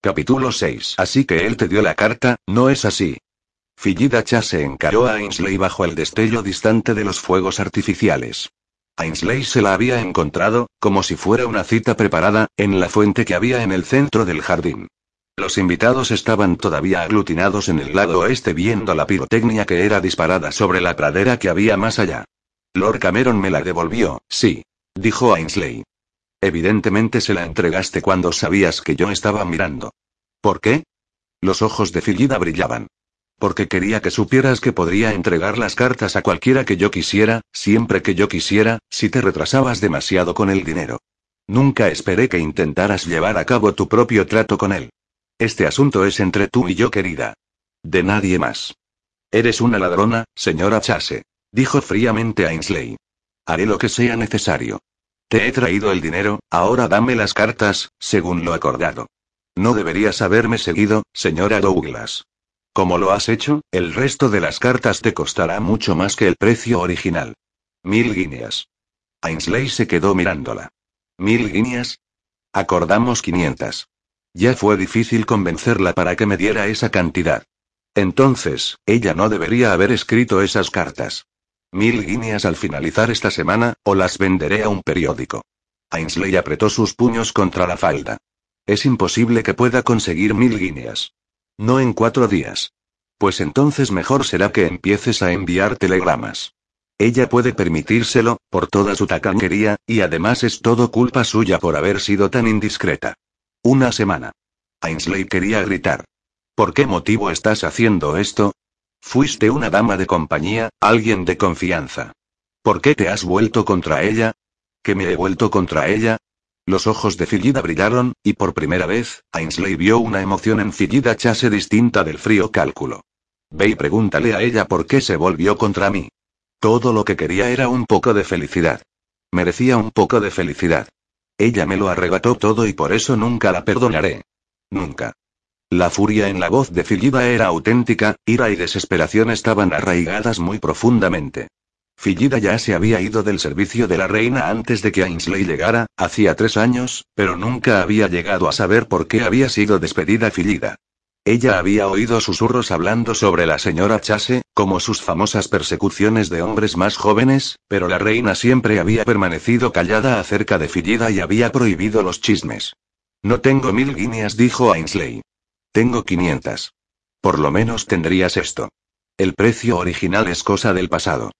Capítulo 6. Así que él te dio la carta, ¿no es así? Fillida Chase encaró a Ainsley bajo el destello distante de los fuegos artificiales. Ainsley se la había encontrado, como si fuera una cita preparada, en la fuente que había en el centro del jardín. Los invitados estaban todavía aglutinados en el lado oeste viendo la pirotecnia que era disparada sobre la pradera que había más allá. Lord Cameron me la devolvió, sí. Dijo Ainsley. Evidentemente se la entregaste cuando sabías que yo estaba mirando. ¿Por qué? Los ojos de Fillida brillaban. Porque quería que supieras que podría entregar las cartas a cualquiera que yo quisiera, siempre que yo quisiera, si te retrasabas demasiado con el dinero. Nunca esperé que intentaras llevar a cabo tu propio trato con él. Este asunto es entre tú y yo, querida. De nadie más. Eres una ladrona, señora Chase. Dijo fríamente Ainsley. Haré lo que sea necesario. Te he traído el dinero, ahora dame las cartas, según lo acordado. No deberías haberme seguido, señora Douglas. Como lo has hecho, el resto de las cartas te costará mucho más que el precio original. Mil guineas. Ainsley se quedó mirándola. ¿Mil guineas? Acordamos quinientas. Ya fue difícil convencerla para que me diera esa cantidad. Entonces, ella no debería haber escrito esas cartas. Mil guineas al finalizar esta semana, o las venderé a un periódico. Ainsley apretó sus puños contra la falda. Es imposible que pueda conseguir mil guineas. No en cuatro días. Pues entonces mejor será que empieces a enviar telegramas. Ella puede permitírselo, por toda su tacanquería, y además es todo culpa suya por haber sido tan indiscreta. Una semana. Ainsley quería gritar. ¿Por qué motivo estás haciendo esto? Fuiste una dama de compañía, alguien de confianza. ¿Por qué te has vuelto contra ella? ¿Que me he vuelto contra ella? Los ojos de Fillida brillaron, y por primera vez, Ainsley vio una emoción en Fillida Chase distinta del frío cálculo. Ve y pregúntale a ella por qué se volvió contra mí. Todo lo que quería era un poco de felicidad. Merecía un poco de felicidad. Ella me lo arrebató todo y por eso nunca la perdonaré. Nunca. La furia en la voz de Fillida era auténtica, ira y desesperación estaban arraigadas muy profundamente. Fillida ya se había ido del servicio de la reina antes de que Ainsley llegara, hacía tres años, pero nunca había llegado a saber por qué había sido despedida Fillida. Ella había oído susurros hablando sobre la señora Chase, como sus famosas persecuciones de hombres más jóvenes, pero la reina siempre había permanecido callada acerca de Fillida y había prohibido los chismes. No tengo mil guineas, dijo Ainsley. Tengo 500. Por lo menos tendrías esto. El precio original es cosa del pasado.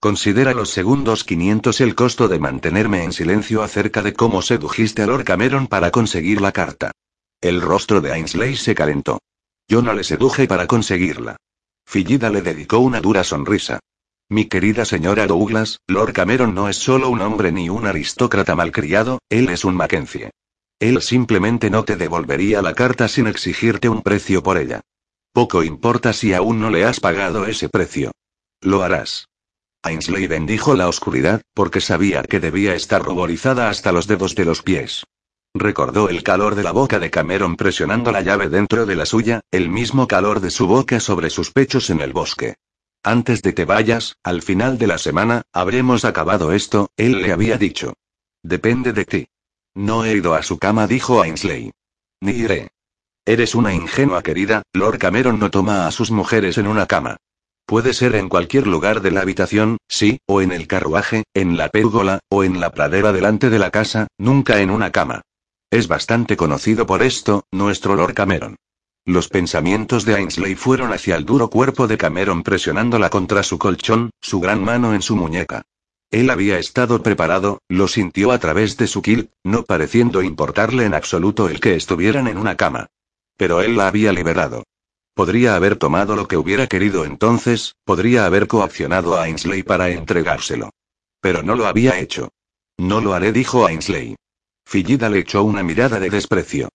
Considera los segundos 500 el costo de mantenerme en silencio acerca de cómo sedujiste a Lord Cameron para conseguir la carta. El rostro de Ainsley se calentó. Yo no le seduje para conseguirla. Fillida le dedicó una dura sonrisa. Mi querida señora Douglas, Lord Cameron no es solo un hombre ni un aristócrata malcriado, él es un Mackenzie. Él simplemente no te devolvería la carta sin exigirte un precio por ella. Poco importa si aún no le has pagado ese precio. Lo harás. Ainsley bendijo la oscuridad, porque sabía que debía estar ruborizada hasta los dedos de los pies. Recordó el calor de la boca de Cameron presionando la llave dentro de la suya, el mismo calor de su boca sobre sus pechos en el bosque. Antes de que vayas, al final de la semana, habremos acabado esto, él le había dicho. Depende de ti. No he ido a su cama, dijo Ainsley. Ni iré. Eres una ingenua querida, Lord Cameron no toma a sus mujeres en una cama. Puede ser en cualquier lugar de la habitación, sí, o en el carruaje, en la pérgola, o en la pradera delante de la casa, nunca en una cama. Es bastante conocido por esto, nuestro Lord Cameron. Los pensamientos de Ainsley fueron hacia el duro cuerpo de Cameron presionándola contra su colchón, su gran mano en su muñeca. Él había estado preparado, lo sintió a través de su kill, no pareciendo importarle en absoluto el que estuvieran en una cama. Pero él la había liberado. Podría haber tomado lo que hubiera querido entonces, podría haber coaccionado a Ainsley para entregárselo. Pero no lo había hecho. No lo haré, dijo Ainsley. Fillida le echó una mirada de desprecio.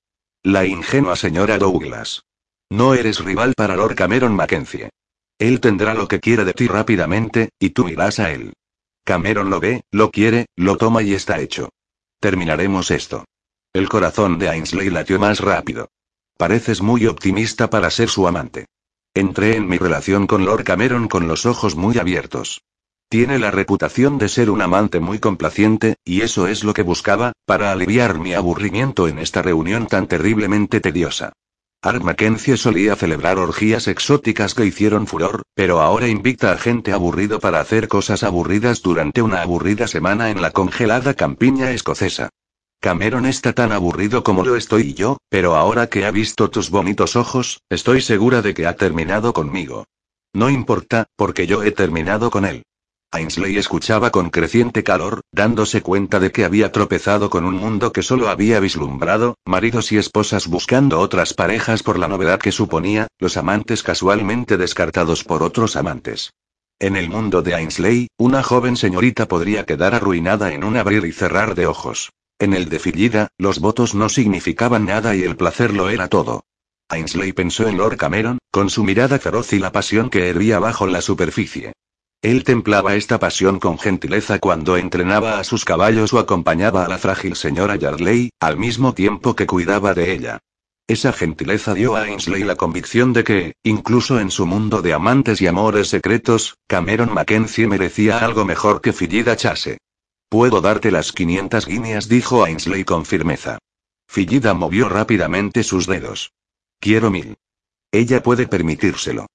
La ingenua señora Douglas. No eres rival para Lord Cameron Mackenzie. Él tendrá lo que quiere de ti rápidamente, y tú irás a él. Cameron lo ve, lo quiere, lo toma y está hecho. Terminaremos esto. El corazón de Ainsley latió más rápido. Pareces muy optimista para ser su amante. Entré en mi relación con Lord Cameron con los ojos muy abiertos. Tiene la reputación de ser un amante muy complaciente, y eso es lo que buscaba, para aliviar mi aburrimiento en esta reunión tan terriblemente tediosa. Art Mackenzie solía celebrar orgías exóticas que hicieron furor, pero ahora invita a gente aburrido para hacer cosas aburridas durante una aburrida semana en la congelada campiña escocesa. Cameron está tan aburrido como lo estoy yo, pero ahora que ha visto tus bonitos ojos, estoy segura de que ha terminado conmigo. No importa, porque yo he terminado con él. Ainsley escuchaba con creciente calor, dándose cuenta de que había tropezado con un mundo que solo había vislumbrado, maridos y esposas buscando otras parejas por la novedad que suponía, los amantes casualmente descartados por otros amantes. En el mundo de Ainsley, una joven señorita podría quedar arruinada en un abrir y cerrar de ojos. En el de Fillida, los votos no significaban nada y el placer lo era todo. Ainsley pensó en Lord Cameron, con su mirada feroz y la pasión que hervía bajo la superficie. Él templaba esta pasión con gentileza cuando entrenaba a sus caballos o acompañaba a la frágil señora Yardley, al mismo tiempo que cuidaba de ella. Esa gentileza dio a Ainsley la convicción de que, incluso en su mundo de amantes y amores secretos, Cameron Mackenzie merecía algo mejor que Fillida Chase. Puedo darte las 500 guineas, dijo Ainsley con firmeza. Fillida movió rápidamente sus dedos. Quiero mil. Ella puede permitírselo.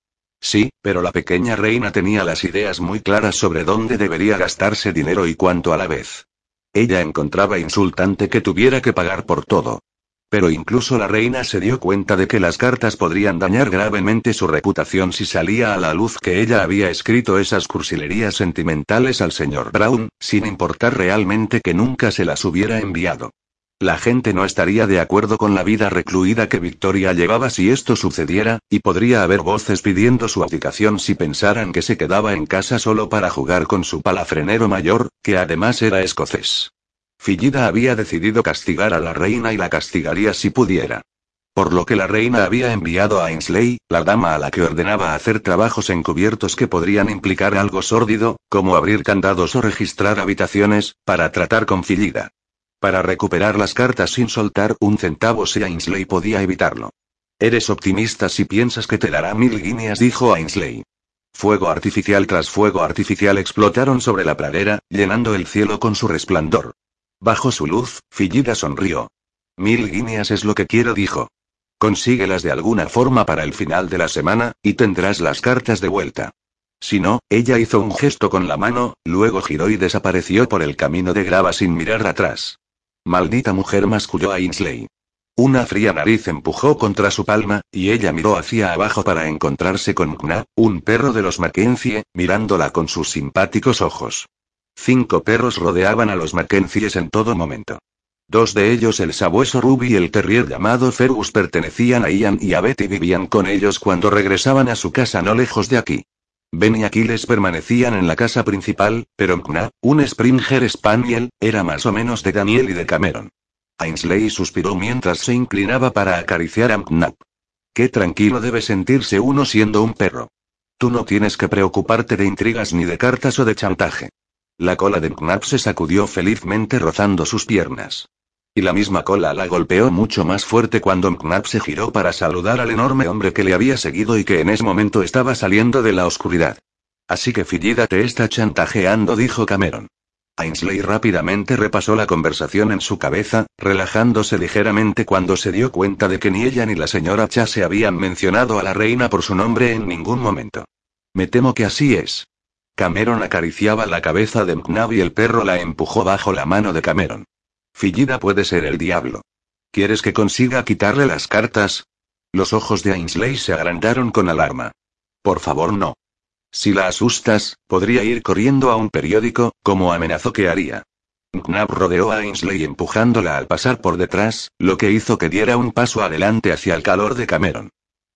Sí, pero la pequeña reina tenía las ideas muy claras sobre dónde debería gastarse dinero y cuánto a la vez. Ella encontraba insultante que tuviera que pagar por todo. Pero incluso la reina se dio cuenta de que las cartas podrían dañar gravemente su reputación si salía a la luz que ella había escrito esas cursilerías sentimentales al señor Brown, sin importar realmente que nunca se las hubiera enviado. La gente no estaría de acuerdo con la vida recluida que Victoria llevaba si esto sucediera, y podría haber voces pidiendo su abdicación si pensaran que se quedaba en casa solo para jugar con su palafrenero mayor, que además era escocés. Fillida había decidido castigar a la reina y la castigaría si pudiera. Por lo que la reina había enviado a Ainsley, la dama a la que ordenaba hacer trabajos encubiertos que podrían implicar algo sórdido, como abrir candados o registrar habitaciones, para tratar con Fillida. Para recuperar las cartas sin soltar un centavo si Ainsley podía evitarlo. Eres optimista si piensas que te dará mil guineas, dijo Ainsley. Fuego artificial tras fuego artificial explotaron sobre la pradera, llenando el cielo con su resplandor. Bajo su luz, Fillida sonrió. Mil guineas es lo que quiero, dijo. Consíguelas de alguna forma para el final de la semana, y tendrás las cartas de vuelta. Si no, ella hizo un gesto con la mano, luego giró y desapareció por el camino de grava sin mirar atrás. Maldita mujer, masculló a Ainsley. Una fría nariz empujó contra su palma, y ella miró hacia abajo para encontrarse con Kna, un perro de los Mackenzie, mirándola con sus simpáticos ojos. Cinco perros rodeaban a los Mackenzies en todo momento. Dos de ellos, el sabueso Ruby y el terrier llamado Fergus, pertenecían a Ian y a Betty vivían con ellos cuando regresaban a su casa no lejos de aquí. Ben y Aquiles permanecían en la casa principal, pero Mkna, un Springer Spaniel, era más o menos de Daniel y de Cameron. Ainsley suspiró mientras se inclinaba para acariciar a Mknap. Qué tranquilo debe sentirse uno siendo un perro. Tú no tienes que preocuparte de intrigas ni de cartas o de chantaje. La cola de Mknap se sacudió felizmente rozando sus piernas. Y la misma cola la golpeó mucho más fuerte cuando Mknap se giró para saludar al enorme hombre que le había seguido y que en ese momento estaba saliendo de la oscuridad. Así que Fillida te está chantajeando, dijo Cameron. Ainsley rápidamente repasó la conversación en su cabeza, relajándose ligeramente cuando se dio cuenta de que ni ella ni la señora Chase habían mencionado a la reina por su nombre en ningún momento. Me temo que así es. Cameron acariciaba la cabeza de Mknab y el perro la empujó bajo la mano de Cameron. Fillida puede ser el diablo. ¿Quieres que consiga quitarle las cartas? Los ojos de Ainsley se agrandaron con alarma. Por favor, no. Si la asustas, podría ir corriendo a un periódico, como amenazó que haría. Knapp rodeó a Ainsley empujándola al pasar por detrás, lo que hizo que diera un paso adelante hacia el calor de Cameron.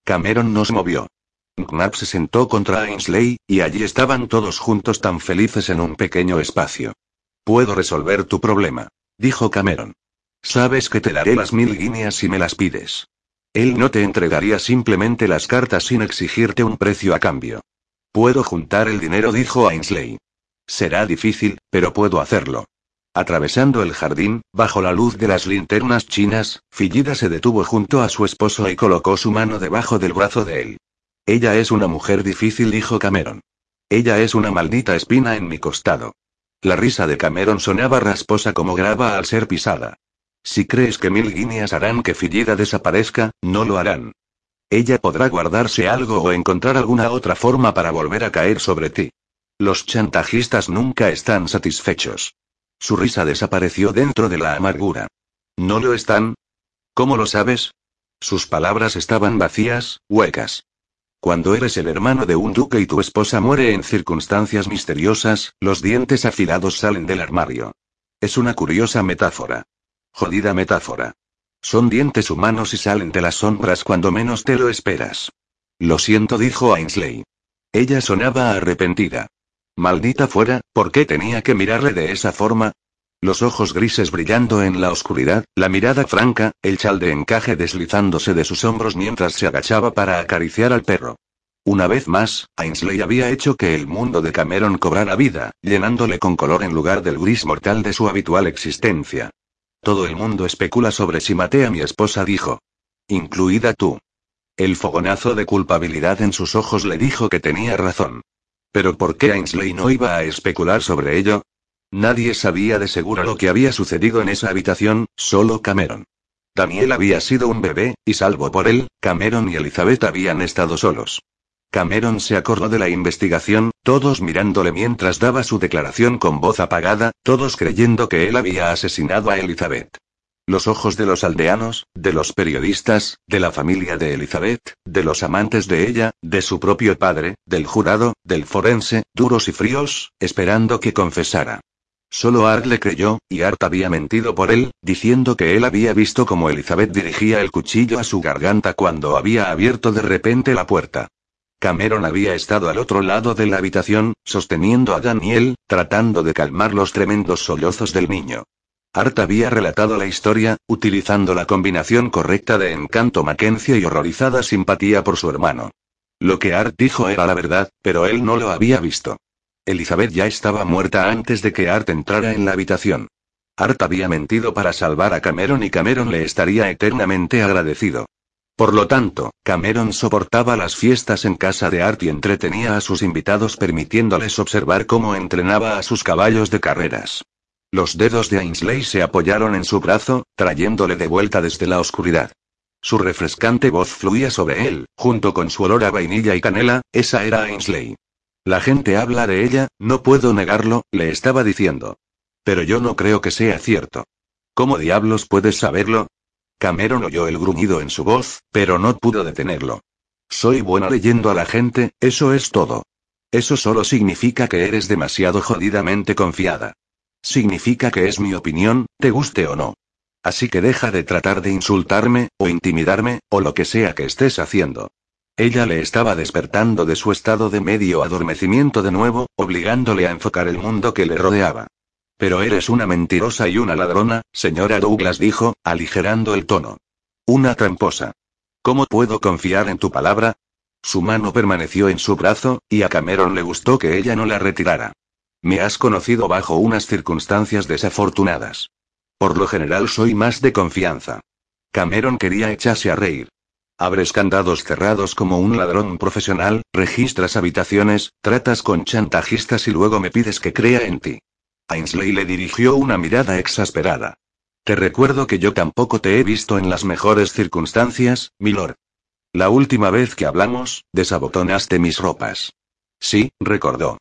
Cameron no se movió. Knapp se sentó contra Ainsley, y allí estaban todos juntos tan felices en un pequeño espacio. Puedo resolver tu problema dijo Cameron. Sabes que te daré las mil guineas si me las pides. Él no te entregaría simplemente las cartas sin exigirte un precio a cambio. Puedo juntar el dinero, dijo Ainsley. Será difícil, pero puedo hacerlo. Atravesando el jardín, bajo la luz de las linternas chinas, Fillida se detuvo junto a su esposo y colocó su mano debajo del brazo de él. Ella es una mujer difícil, dijo Cameron. Ella es una maldita espina en mi costado. La risa de Cameron sonaba rasposa como grava al ser pisada. Si crees que mil guineas harán que Fillida desaparezca, no lo harán. Ella podrá guardarse algo o encontrar alguna otra forma para volver a caer sobre ti. Los chantajistas nunca están satisfechos. Su risa desapareció dentro de la amargura. ¿No lo están? ¿Cómo lo sabes? Sus palabras estaban vacías, huecas. Cuando eres el hermano de un duque y tu esposa muere en circunstancias misteriosas, los dientes afilados salen del armario. Es una curiosa metáfora. Jodida metáfora. Son dientes humanos y salen de las sombras cuando menos te lo esperas. Lo siento, dijo Ainsley. Ella sonaba arrepentida. Maldita fuera, ¿por qué tenía que mirarle de esa forma? Los ojos grises brillando en la oscuridad, la mirada franca, el chal de encaje deslizándose de sus hombros mientras se agachaba para acariciar al perro. Una vez más, Ainsley había hecho que el mundo de Cameron cobrara vida, llenándole con color en lugar del gris mortal de su habitual existencia. Todo el mundo especula sobre si maté a mi esposa, dijo. Incluida tú. El fogonazo de culpabilidad en sus ojos le dijo que tenía razón. Pero ¿por qué Ainsley no iba a especular sobre ello? Nadie sabía de seguro lo que había sucedido en esa habitación, solo Cameron. Daniel había sido un bebé, y salvo por él, Cameron y Elizabeth habían estado solos. Cameron se acordó de la investigación, todos mirándole mientras daba su declaración con voz apagada, todos creyendo que él había asesinado a Elizabeth. Los ojos de los aldeanos, de los periodistas, de la familia de Elizabeth, de los amantes de ella, de su propio padre, del jurado, del forense, duros y fríos, esperando que confesara. Solo Art le creyó, y Art había mentido por él, diciendo que él había visto cómo Elizabeth dirigía el cuchillo a su garganta cuando había abierto de repente la puerta. Cameron había estado al otro lado de la habitación, sosteniendo a Daniel, tratando de calmar los tremendos sollozos del niño. Art había relatado la historia, utilizando la combinación correcta de encanto Mackenzie y horrorizada simpatía por su hermano. Lo que Art dijo era la verdad, pero él no lo había visto. Elizabeth ya estaba muerta antes de que Art entrara en la habitación. Art había mentido para salvar a Cameron y Cameron le estaría eternamente agradecido. Por lo tanto, Cameron soportaba las fiestas en casa de Art y entretenía a sus invitados permitiéndoles observar cómo entrenaba a sus caballos de carreras. Los dedos de Ainsley se apoyaron en su brazo, trayéndole de vuelta desde la oscuridad. Su refrescante voz fluía sobre él, junto con su olor a vainilla y canela, esa era Ainsley. La gente habla de ella, no puedo negarlo, le estaba diciendo. Pero yo no creo que sea cierto. ¿Cómo diablos puedes saberlo? Cameron oyó el gruñido en su voz, pero no pudo detenerlo. Soy buena leyendo a la gente, eso es todo. Eso solo significa que eres demasiado jodidamente confiada. Significa que es mi opinión, te guste o no. Así que deja de tratar de insultarme, o intimidarme, o lo que sea que estés haciendo. Ella le estaba despertando de su estado de medio adormecimiento de nuevo, obligándole a enfocar el mundo que le rodeaba. Pero eres una mentirosa y una ladrona, señora Douglas dijo, aligerando el tono. Una tramposa. ¿Cómo puedo confiar en tu palabra? Su mano permaneció en su brazo, y a Cameron le gustó que ella no la retirara. Me has conocido bajo unas circunstancias desafortunadas. Por lo general soy más de confianza. Cameron quería echarse a reír. Abres candados cerrados como un ladrón profesional, registras habitaciones, tratas con chantajistas y luego me pides que crea en ti. Ainsley le dirigió una mirada exasperada. Te recuerdo que yo tampoco te he visto en las mejores circunstancias, milord. La última vez que hablamos, desabotonaste mis ropas. Sí, recordó.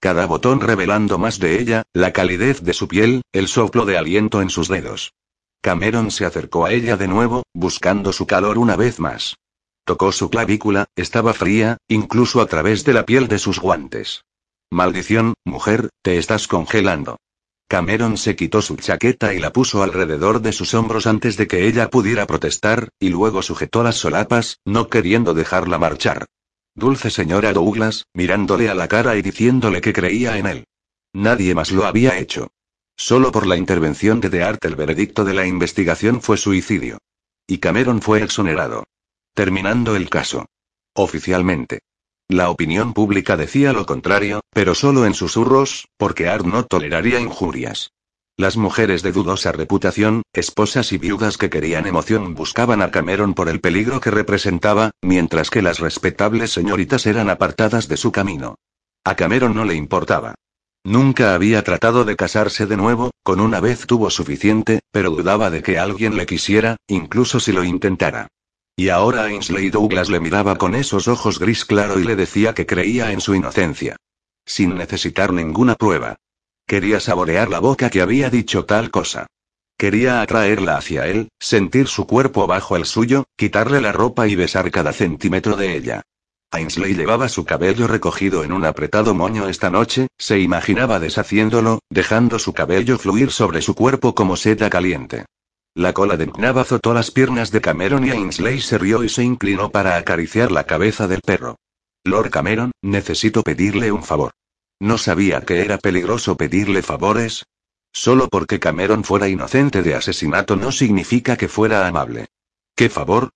Cada botón revelando más de ella, la calidez de su piel, el soplo de aliento en sus dedos. Cameron se acercó a ella de nuevo, buscando su calor una vez más. Tocó su clavícula, estaba fría, incluso a través de la piel de sus guantes. Maldición, mujer, te estás congelando. Cameron se quitó su chaqueta y la puso alrededor de sus hombros antes de que ella pudiera protestar, y luego sujetó las solapas, no queriendo dejarla marchar. Dulce señora Douglas, mirándole a la cara y diciéndole que creía en él. Nadie más lo había hecho. Solo por la intervención de DeArt el veredicto de la investigación fue suicidio. Y Cameron fue exonerado. Terminando el caso. Oficialmente. La opinión pública decía lo contrario, pero solo en susurros, porque Art no toleraría injurias. Las mujeres de dudosa reputación, esposas y viudas que querían emoción buscaban a Cameron por el peligro que representaba, mientras que las respetables señoritas eran apartadas de su camino. A Cameron no le importaba. Nunca había tratado de casarse de nuevo, con una vez tuvo suficiente, pero dudaba de que alguien le quisiera, incluso si lo intentara. Y ahora Ainsley Douglas le miraba con esos ojos gris claro y le decía que creía en su inocencia. Sin necesitar ninguna prueba. Quería saborear la boca que había dicho tal cosa. Quería atraerla hacia él, sentir su cuerpo bajo el suyo, quitarle la ropa y besar cada centímetro de ella. Ainsley llevaba su cabello recogido en un apretado moño esta noche, se imaginaba deshaciéndolo, dejando su cabello fluir sobre su cuerpo como seda caliente. La cola de Mknab azotó las piernas de Cameron y Ainsley se rió y se inclinó para acariciar la cabeza del perro. Lord Cameron, necesito pedirle un favor. No sabía que era peligroso pedirle favores. Solo porque Cameron fuera inocente de asesinato no significa que fuera amable. ¿Qué favor?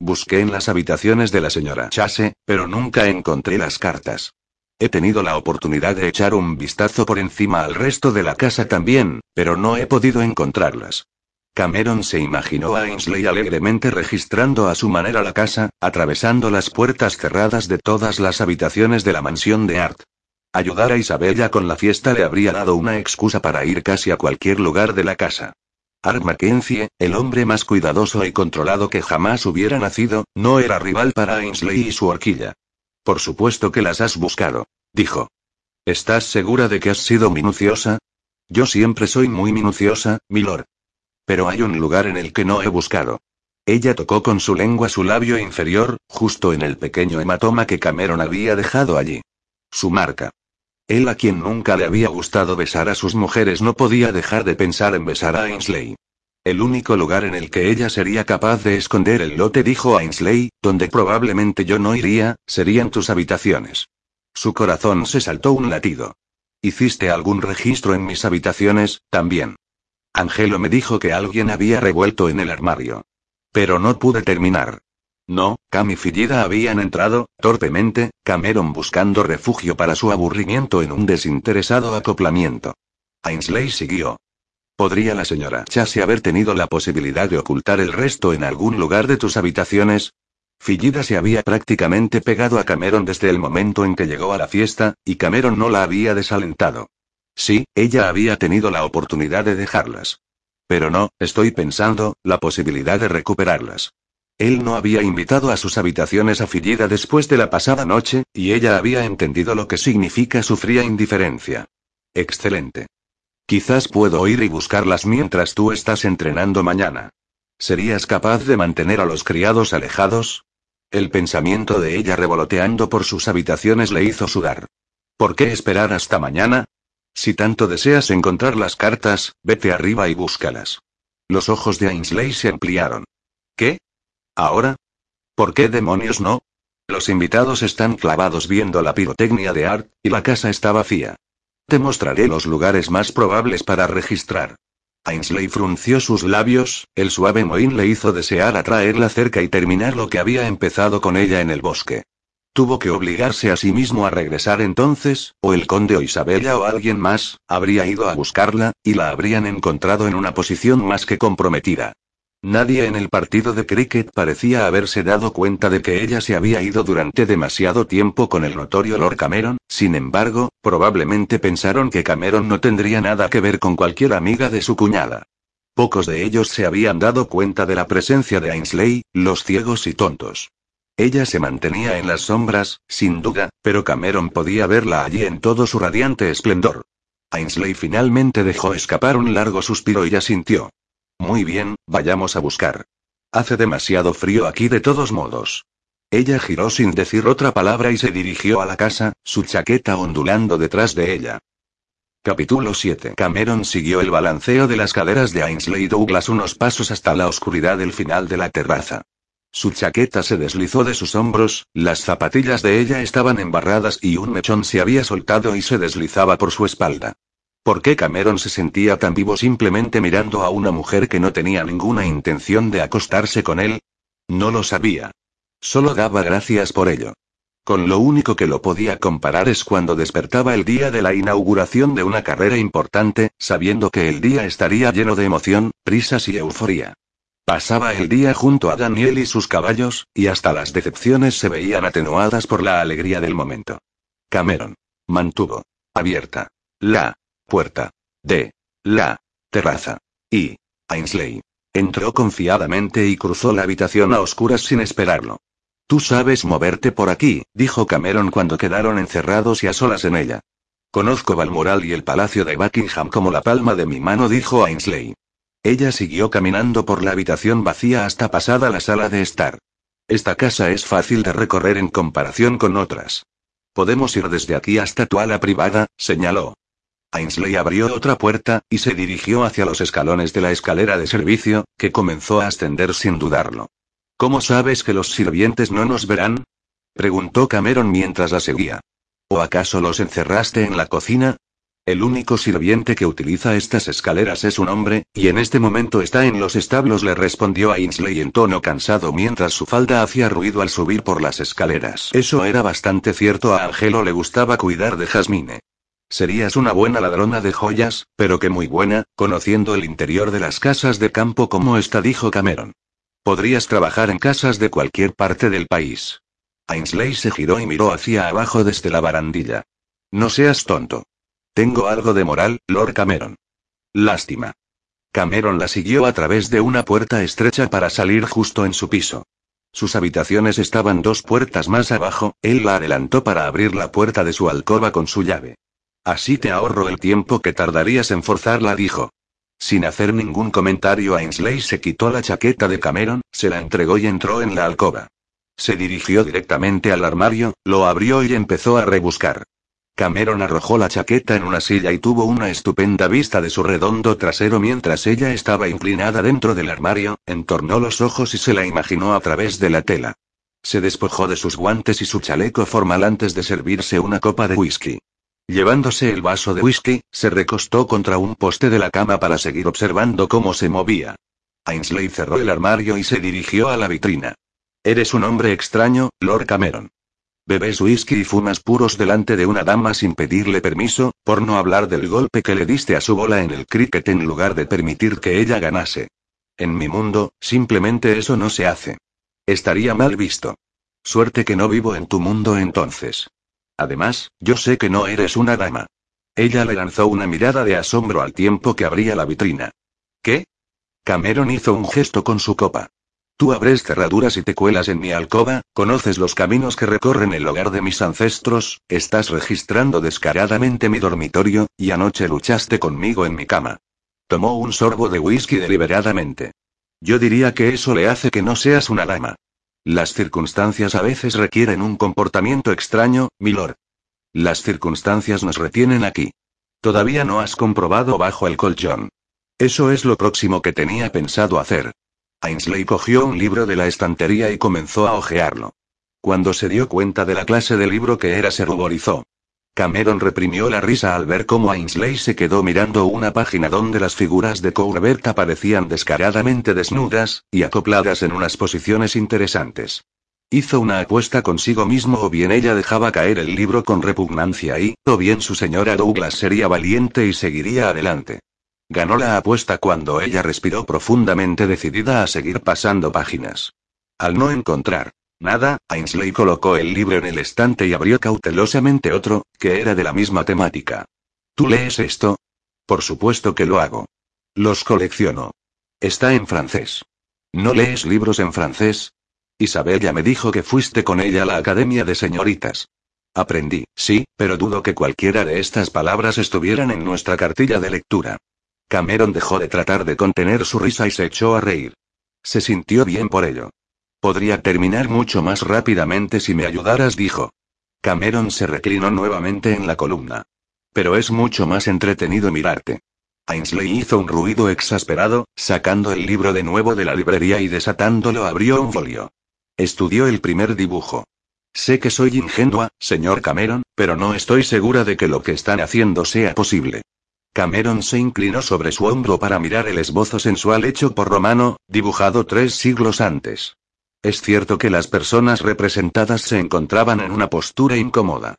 Busqué en las habitaciones de la señora Chase, pero nunca encontré las cartas. He tenido la oportunidad de echar un vistazo por encima al resto de la casa también, pero no he podido encontrarlas. Cameron se imaginó a Ainsley alegremente registrando a su manera la casa, atravesando las puertas cerradas de todas las habitaciones de la mansión de Art. Ayudar a Isabella con la fiesta le habría dado una excusa para ir casi a cualquier lugar de la casa. Art Mackenzie, el hombre más cuidadoso y controlado que jamás hubiera nacido, no era rival para Ainsley y su horquilla. Por supuesto que las has buscado, dijo. ¿Estás segura de que has sido minuciosa? Yo siempre soy muy minuciosa, milord. Pero hay un lugar en el que no he buscado. Ella tocó con su lengua su labio inferior, justo en el pequeño hematoma que Cameron había dejado allí. Su marca. Él a quien nunca le había gustado besar a sus mujeres no podía dejar de pensar en besar a Ainsley. El único lugar en el que ella sería capaz de esconder el lote, dijo Ainsley, donde probablemente yo no iría, serían tus habitaciones. Su corazón se saltó un latido. ¿Hiciste algún registro en mis habitaciones, también? Angelo me dijo que alguien había revuelto en el armario. Pero no pude terminar. No, Cam y Fillida habían entrado, torpemente, Cameron buscando refugio para su aburrimiento en un desinteresado acoplamiento. Ainsley siguió. ¿Podría la señora Chase haber tenido la posibilidad de ocultar el resto en algún lugar de tus habitaciones? Fillida se había prácticamente pegado a Cameron desde el momento en que llegó a la fiesta, y Cameron no la había desalentado. Sí, ella había tenido la oportunidad de dejarlas. Pero no, estoy pensando, la posibilidad de recuperarlas. Él no había invitado a sus habitaciones a Fillida después de la pasada noche, y ella había entendido lo que significa su fría indiferencia. Excelente. Quizás puedo ir y buscarlas mientras tú estás entrenando mañana. ¿Serías capaz de mantener a los criados alejados? El pensamiento de ella revoloteando por sus habitaciones le hizo sudar. ¿Por qué esperar hasta mañana? Si tanto deseas encontrar las cartas, vete arriba y búscalas. Los ojos de Ainsley se ampliaron. ¿Qué? ¿Ahora? ¿Por qué demonios no? Los invitados están clavados viendo la pirotecnia de Art, y la casa está vacía. Te mostraré los lugares más probables para registrar. Ainsley frunció sus labios, el suave mohín le hizo desear atraerla cerca y terminar lo que había empezado con ella en el bosque. Tuvo que obligarse a sí mismo a regresar entonces, o el conde o Isabella o alguien más, habría ido a buscarla, y la habrían encontrado en una posición más que comprometida. Nadie en el partido de cricket parecía haberse dado cuenta de que ella se había ido durante demasiado tiempo con el notorio Lord Cameron, sin embargo, probablemente pensaron que Cameron no tendría nada que ver con cualquier amiga de su cuñada. Pocos de ellos se habían dado cuenta de la presencia de Ainsley, los ciegos y tontos. Ella se mantenía en las sombras, sin duda, pero Cameron podía verla allí en todo su radiante esplendor. Ainsley finalmente dejó escapar un largo suspiro y asintió. Muy bien, vayamos a buscar. Hace demasiado frío aquí de todos modos. Ella giró sin decir otra palabra y se dirigió a la casa, su chaqueta ondulando detrás de ella. Capítulo 7. Cameron siguió el balanceo de las caderas de Ainsley Douglas unos pasos hasta la oscuridad del final de la terraza. Su chaqueta se deslizó de sus hombros, las zapatillas de ella estaban embarradas y un mechón se había soltado y se deslizaba por su espalda. ¿Por qué Cameron se sentía tan vivo simplemente mirando a una mujer que no tenía ninguna intención de acostarse con él? No lo sabía. Solo daba gracias por ello. Con lo único que lo podía comparar es cuando despertaba el día de la inauguración de una carrera importante, sabiendo que el día estaría lleno de emoción, prisas y euforía. Pasaba el día junto a Daniel y sus caballos, y hasta las decepciones se veían atenuadas por la alegría del momento. Cameron. Mantuvo abierta la puerta de la terraza. Y Ainsley entró confiadamente y cruzó la habitación a oscuras sin esperarlo. Tú sabes moverte por aquí, dijo Cameron cuando quedaron encerrados y a solas en ella. Conozco Balmoral y el Palacio de Buckingham como la palma de mi mano, dijo Ainsley. Ella siguió caminando por la habitación vacía hasta pasada la sala de estar. Esta casa es fácil de recorrer en comparación con otras. Podemos ir desde aquí hasta tu ala privada, señaló. Ainsley abrió otra puerta, y se dirigió hacia los escalones de la escalera de servicio, que comenzó a ascender sin dudarlo. ¿Cómo sabes que los sirvientes no nos verán? preguntó Cameron mientras la seguía. ¿O acaso los encerraste en la cocina? El único sirviente que utiliza estas escaleras es un hombre, y en este momento está en los establos, le respondió Ainsley en tono cansado mientras su falda hacía ruido al subir por las escaleras. Eso era bastante cierto, a Angelo le gustaba cuidar de Jasmine. Serías una buena ladrona de joyas, pero que muy buena, conociendo el interior de las casas de campo como esta, dijo Cameron. Podrías trabajar en casas de cualquier parte del país. Ainsley se giró y miró hacia abajo desde la barandilla. No seas tonto. Tengo algo de moral, Lord Cameron. Lástima. Cameron la siguió a través de una puerta estrecha para salir justo en su piso. Sus habitaciones estaban dos puertas más abajo, él la adelantó para abrir la puerta de su alcoba con su llave. Así te ahorro el tiempo que tardarías en forzarla, dijo. Sin hacer ningún comentario, Ainsley se quitó la chaqueta de Cameron, se la entregó y entró en la alcoba. Se dirigió directamente al armario, lo abrió y empezó a rebuscar. Cameron arrojó la chaqueta en una silla y tuvo una estupenda vista de su redondo trasero mientras ella estaba inclinada dentro del armario, entornó los ojos y se la imaginó a través de la tela. Se despojó de sus guantes y su chaleco formal antes de servirse una copa de whisky. Llevándose el vaso de whisky, se recostó contra un poste de la cama para seguir observando cómo se movía. Ainsley cerró el armario y se dirigió a la vitrina. Eres un hombre extraño, Lord Cameron. Bebes whisky y fumas puros delante de una dama sin pedirle permiso, por no hablar del golpe que le diste a su bola en el cricket en lugar de permitir que ella ganase. En mi mundo, simplemente eso no se hace. Estaría mal visto. Suerte que no vivo en tu mundo entonces. Además, yo sé que no eres una dama. Ella le lanzó una mirada de asombro al tiempo que abría la vitrina. ¿Qué? Cameron hizo un gesto con su copa. Tú abres cerraduras y te cuelas en mi alcoba, conoces los caminos que recorren el hogar de mis ancestros, estás registrando descaradamente mi dormitorio, y anoche luchaste conmigo en mi cama. Tomó un sorbo de whisky deliberadamente. Yo diría que eso le hace que no seas una dama. Las circunstancias a veces requieren un comportamiento extraño, milord. Las circunstancias nos retienen aquí. Todavía no has comprobado bajo el colchón. Eso es lo próximo que tenía pensado hacer. Ainsley cogió un libro de la estantería y comenzó a hojearlo. Cuando se dio cuenta de la clase de libro que era, se ruborizó. Cameron reprimió la risa al ver cómo Ainsley se quedó mirando una página donde las figuras de Courbet aparecían descaradamente desnudas, y acopladas en unas posiciones interesantes. Hizo una apuesta consigo mismo o bien ella dejaba caer el libro con repugnancia y, o bien su señora Douglas sería valiente y seguiría adelante. Ganó la apuesta cuando ella respiró profundamente decidida a seguir pasando páginas. Al no encontrar nada, Ainsley colocó el libro en el estante y abrió cautelosamente otro, que era de la misma temática. ¿Tú lees esto? Por supuesto que lo hago. Los colecciono. Está en francés. ¿No lees libros en francés? Isabella me dijo que fuiste con ella a la Academia de Señoritas. Aprendí, sí, pero dudo que cualquiera de estas palabras estuvieran en nuestra cartilla de lectura. Cameron dejó de tratar de contener su risa y se echó a reír. Se sintió bien por ello. Podría terminar mucho más rápidamente si me ayudaras, dijo. Cameron se reclinó nuevamente en la columna. Pero es mucho más entretenido mirarte. Ainsley hizo un ruido exasperado, sacando el libro de nuevo de la librería y desatándolo abrió un folio. Estudió el primer dibujo. Sé que soy ingenua, señor Cameron, pero no estoy segura de que lo que están haciendo sea posible. Cameron se inclinó sobre su hombro para mirar el esbozo sensual hecho por Romano, dibujado tres siglos antes. Es cierto que las personas representadas se encontraban en una postura incómoda.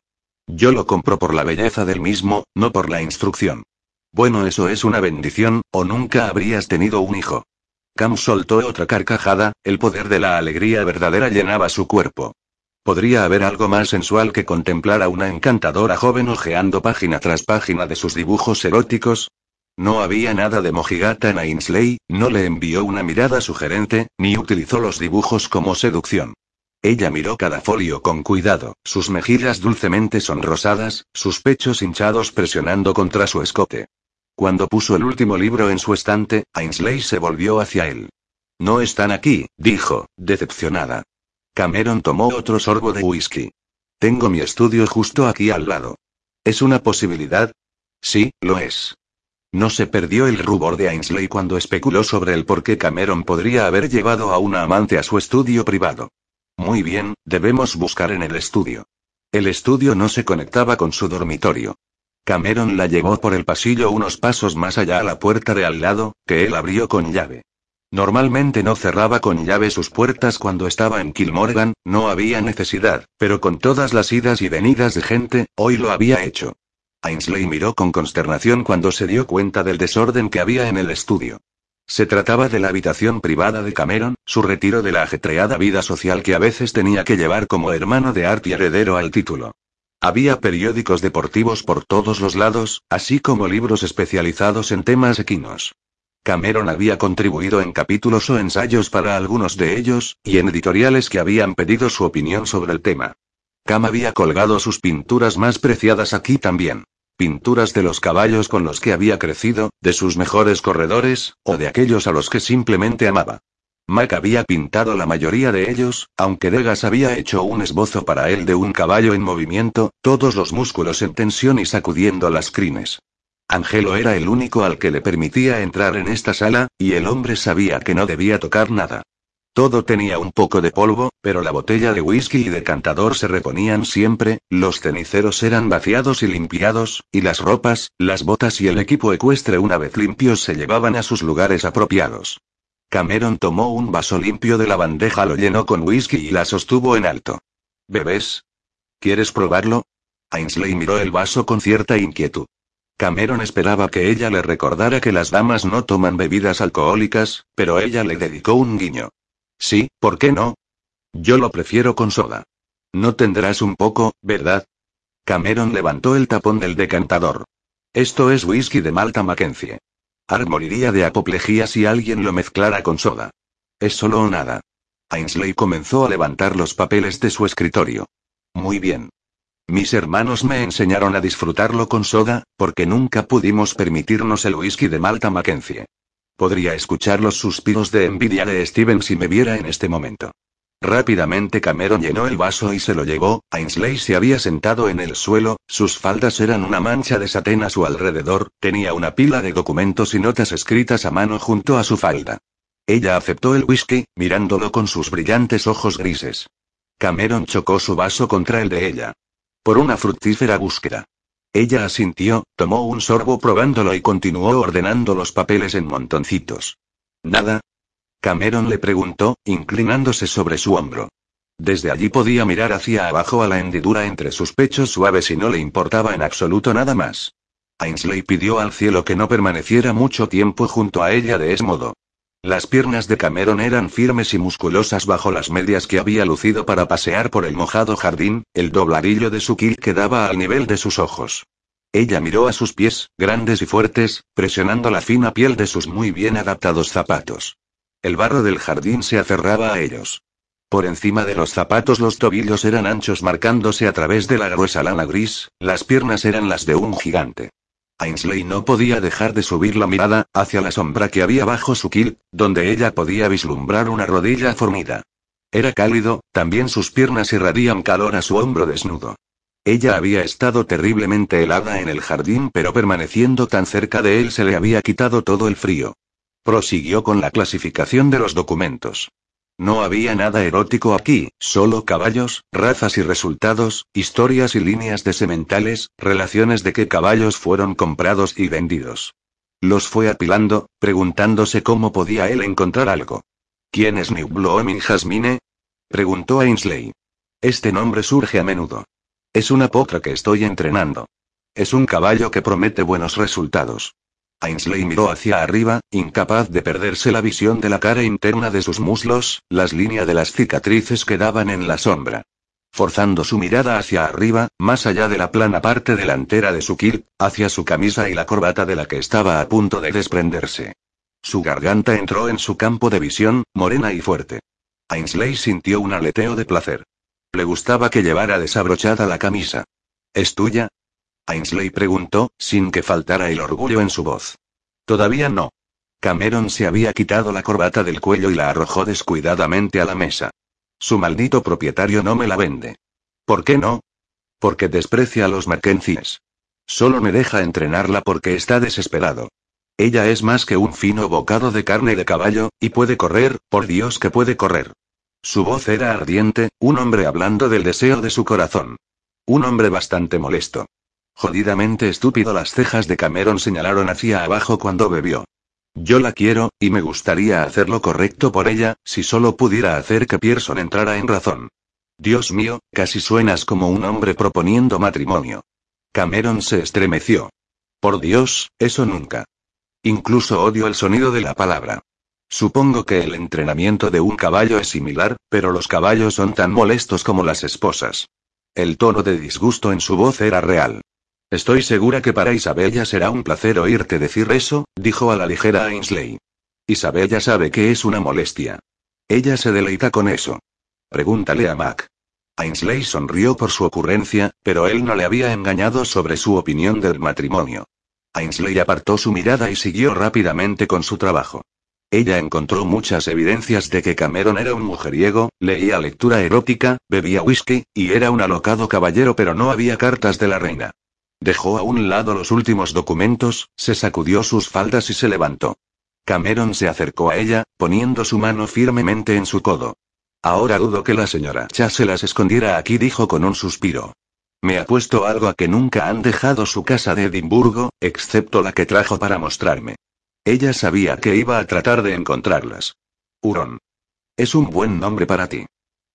Yo lo compro por la belleza del mismo, no por la instrucción. Bueno, eso es una bendición, o nunca habrías tenido un hijo. Cam soltó otra carcajada, el poder de la alegría verdadera llenaba su cuerpo. ¿Podría haber algo más sensual que contemplar a una encantadora joven hojeando página tras página de sus dibujos eróticos? No había nada de mojigata en Ainsley, no le envió una mirada sugerente, ni utilizó los dibujos como seducción. Ella miró cada folio con cuidado, sus mejillas dulcemente sonrosadas, sus pechos hinchados presionando contra su escote. Cuando puso el último libro en su estante, Ainsley se volvió hacia él. No están aquí, dijo, decepcionada. Cameron tomó otro sorbo de whisky. Tengo mi estudio justo aquí al lado. ¿Es una posibilidad? Sí, lo es. No se perdió el rubor de Ainsley cuando especuló sobre el por qué Cameron podría haber llevado a una amante a su estudio privado. Muy bien, debemos buscar en el estudio. El estudio no se conectaba con su dormitorio. Cameron la llevó por el pasillo unos pasos más allá a la puerta de al lado, que él abrió con llave. Normalmente no cerraba con llave sus puertas cuando estaba en Kilmorgan, no había necesidad, pero con todas las idas y venidas de gente, hoy lo había hecho. Ainsley miró con consternación cuando se dio cuenta del desorden que había en el estudio. Se trataba de la habitación privada de Cameron, su retiro de la ajetreada vida social que a veces tenía que llevar como hermano de Art y heredero al título. Había periódicos deportivos por todos los lados, así como libros especializados en temas equinos. Cameron había contribuido en capítulos o ensayos para algunos de ellos, y en editoriales que habían pedido su opinión sobre el tema. Cam había colgado sus pinturas más preciadas aquí también. Pinturas de los caballos con los que había crecido, de sus mejores corredores, o de aquellos a los que simplemente amaba. Mac había pintado la mayoría de ellos, aunque Degas había hecho un esbozo para él de un caballo en movimiento, todos los músculos en tensión y sacudiendo las crines. Angelo era el único al que le permitía entrar en esta sala, y el hombre sabía que no debía tocar nada. Todo tenía un poco de polvo, pero la botella de whisky y de cantador se reponían siempre, los ceniceros eran vaciados y limpiados, y las ropas, las botas y el equipo ecuestre una vez limpios se llevaban a sus lugares apropiados. Cameron tomó un vaso limpio de la bandeja, lo llenó con whisky y la sostuvo en alto. ¿Bebés? ¿Quieres probarlo? Ainsley miró el vaso con cierta inquietud. Cameron esperaba que ella le recordara que las damas no toman bebidas alcohólicas, pero ella le dedicó un guiño. Sí, ¿por qué no? Yo lo prefiero con soda. No tendrás un poco, ¿verdad? Cameron levantó el tapón del decantador. Esto es whisky de Malta Mackenzie. Art moriría de apoplejía si alguien lo mezclara con soda. Es solo o nada. Ainsley comenzó a levantar los papeles de su escritorio. Muy bien. Mis hermanos me enseñaron a disfrutarlo con soda, porque nunca pudimos permitirnos el whisky de Malta Mackenzie. Podría escuchar los suspiros de envidia de Steven si me viera en este momento. Rápidamente Cameron llenó el vaso y se lo llevó. Ainsley se había sentado en el suelo, sus faldas eran una mancha de satén a su alrededor, tenía una pila de documentos y notas escritas a mano junto a su falda. Ella aceptó el whisky, mirándolo con sus brillantes ojos grises. Cameron chocó su vaso contra el de ella. Por una fructífera búsqueda. Ella asintió, tomó un sorbo probándolo y continuó ordenando los papeles en montoncitos. ¿Nada? Cameron le preguntó, inclinándose sobre su hombro. Desde allí podía mirar hacia abajo a la hendidura entre sus pechos suaves y no le importaba en absoluto nada más. Ainsley pidió al cielo que no permaneciera mucho tiempo junto a ella de ese modo. Las piernas de Cameron eran firmes y musculosas bajo las medias que había lucido para pasear por el mojado jardín, el dobladillo de su kilt quedaba al nivel de sus ojos. Ella miró a sus pies, grandes y fuertes, presionando la fina piel de sus muy bien adaptados zapatos. El barro del jardín se aferraba a ellos. Por encima de los zapatos los tobillos eran anchos marcándose a través de la gruesa lana gris, las piernas eran las de un gigante. Ainsley no podía dejar de subir la mirada, hacia la sombra que había bajo su kilt, donde ella podía vislumbrar una rodilla formida. Era cálido, también sus piernas irradían calor a su hombro desnudo. Ella había estado terriblemente helada en el jardín, pero permaneciendo tan cerca de él se le había quitado todo el frío. Prosiguió con la clasificación de los documentos. No había nada erótico aquí, solo caballos, razas y resultados, historias y líneas de sementales, relaciones de qué caballos fueron comprados y vendidos. Los fue apilando, preguntándose cómo podía él encontrar algo. ¿Quién es New Blooming Jasmine? preguntó Ainsley. Este nombre surge a menudo. Es una potra que estoy entrenando. Es un caballo que promete buenos resultados. Ainsley miró hacia arriba, incapaz de perderse la visión de la cara interna de sus muslos, las líneas de las cicatrices quedaban en la sombra. forzando su mirada hacia arriba, más allá de la plana parte delantera de su kilt, hacia su camisa y la corbata de la que estaba a punto de desprenderse. Su garganta entró en su campo de visión, morena y fuerte. Ainsley sintió un aleteo de placer. Le gustaba que llevara desabrochada la camisa. ¿Es tuya? Ainsley preguntó, sin que faltara el orgullo en su voz. Todavía no. Cameron se había quitado la corbata del cuello y la arrojó descuidadamente a la mesa. Su maldito propietario no me la vende. ¿Por qué no? Porque desprecia a los Mackenzies. Solo me deja entrenarla porque está desesperado. Ella es más que un fino bocado de carne de caballo, y puede correr, por Dios que puede correr. Su voz era ardiente, un hombre hablando del deseo de su corazón. Un hombre bastante molesto. Jodidamente estúpido las cejas de Cameron señalaron hacia abajo cuando bebió. Yo la quiero, y me gustaría hacer lo correcto por ella, si solo pudiera hacer que Pearson entrara en razón. Dios mío, casi suenas como un hombre proponiendo matrimonio. Cameron se estremeció. Por Dios, eso nunca. Incluso odio el sonido de la palabra. Supongo que el entrenamiento de un caballo es similar, pero los caballos son tan molestos como las esposas. El tono de disgusto en su voz era real. Estoy segura que para Isabella será un placer oírte decir eso, dijo a la ligera Ainsley. Isabella sabe que es una molestia. Ella se deleita con eso. Pregúntale a Mac. Ainsley sonrió por su ocurrencia, pero él no le había engañado sobre su opinión del matrimonio. Ainsley apartó su mirada y siguió rápidamente con su trabajo. Ella encontró muchas evidencias de que Cameron era un mujeriego, leía lectura erótica, bebía whisky, y era un alocado caballero, pero no había cartas de la reina. Dejó a un lado los últimos documentos, se sacudió sus faldas y se levantó. Cameron se acercó a ella, poniendo su mano firmemente en su codo. Ahora dudo que la señora Cha se las escondiera aquí, dijo con un suspiro. Me ha puesto algo a que nunca han dejado su casa de Edimburgo, excepto la que trajo para mostrarme. Ella sabía que iba a tratar de encontrarlas. Hurón. Es un buen nombre para ti.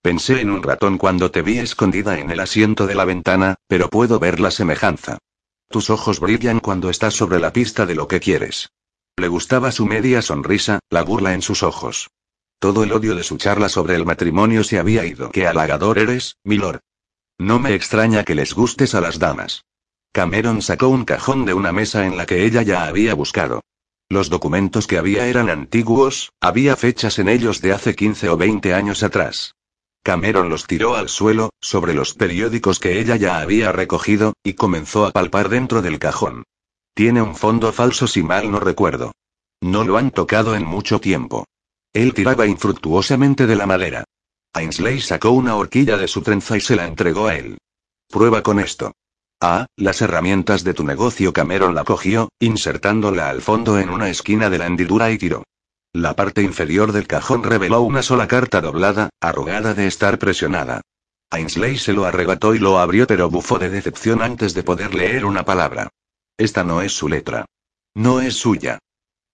Pensé en un ratón cuando te vi escondida en el asiento de la ventana, pero puedo ver la semejanza. Tus ojos brillan cuando estás sobre la pista de lo que quieres. Le gustaba su media sonrisa, la burla en sus ojos. Todo el odio de su charla sobre el matrimonio se había ido. ¡Qué halagador eres, milord! No me extraña que les gustes a las damas. Cameron sacó un cajón de una mesa en la que ella ya había buscado. Los documentos que había eran antiguos, había fechas en ellos de hace 15 o 20 años atrás. Cameron los tiró al suelo, sobre los periódicos que ella ya había recogido, y comenzó a palpar dentro del cajón. Tiene un fondo falso si mal no recuerdo. No lo han tocado en mucho tiempo. Él tiraba infructuosamente de la madera. Ainsley sacó una horquilla de su trenza y se la entregó a él. Prueba con esto. Ah, las herramientas de tu negocio. Cameron la cogió, insertándola al fondo en una esquina de la hendidura y tiró. La parte inferior del cajón reveló una sola carta doblada, arrugada de estar presionada. Ainsley se lo arrebató y lo abrió pero bufó de decepción antes de poder leer una palabra. Esta no es su letra. No es suya.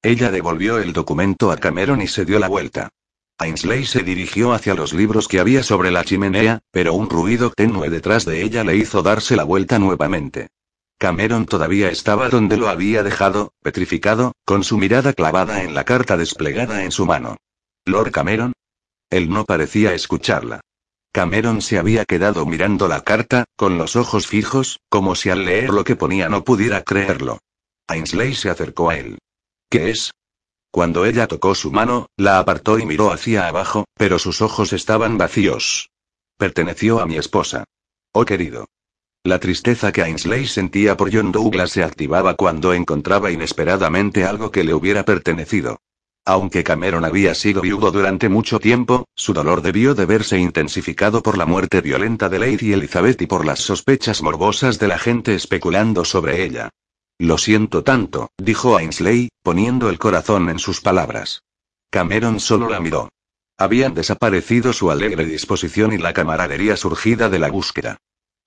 Ella devolvió el documento a Cameron y se dio la vuelta. Ainsley se dirigió hacia los libros que había sobre la chimenea, pero un ruido tenue detrás de ella le hizo darse la vuelta nuevamente. Cameron todavía estaba donde lo había dejado, petrificado, con su mirada clavada en la carta desplegada en su mano. ¿Lord Cameron? Él no parecía escucharla. Cameron se había quedado mirando la carta, con los ojos fijos, como si al leer lo que ponía no pudiera creerlo. Ainsley se acercó a él. ¿Qué es? Cuando ella tocó su mano, la apartó y miró hacia abajo, pero sus ojos estaban vacíos. Perteneció a mi esposa. Oh querido. La tristeza que Ainsley sentía por John Douglas se activaba cuando encontraba inesperadamente algo que le hubiera pertenecido. Aunque Cameron había sido viudo durante mucho tiempo, su dolor debió de verse intensificado por la muerte violenta de Lady Elizabeth y por las sospechas morbosas de la gente especulando sobre ella. Lo siento tanto, dijo Ainsley, poniendo el corazón en sus palabras. Cameron solo la miró. Habían desaparecido su alegre disposición y la camaradería surgida de la búsqueda.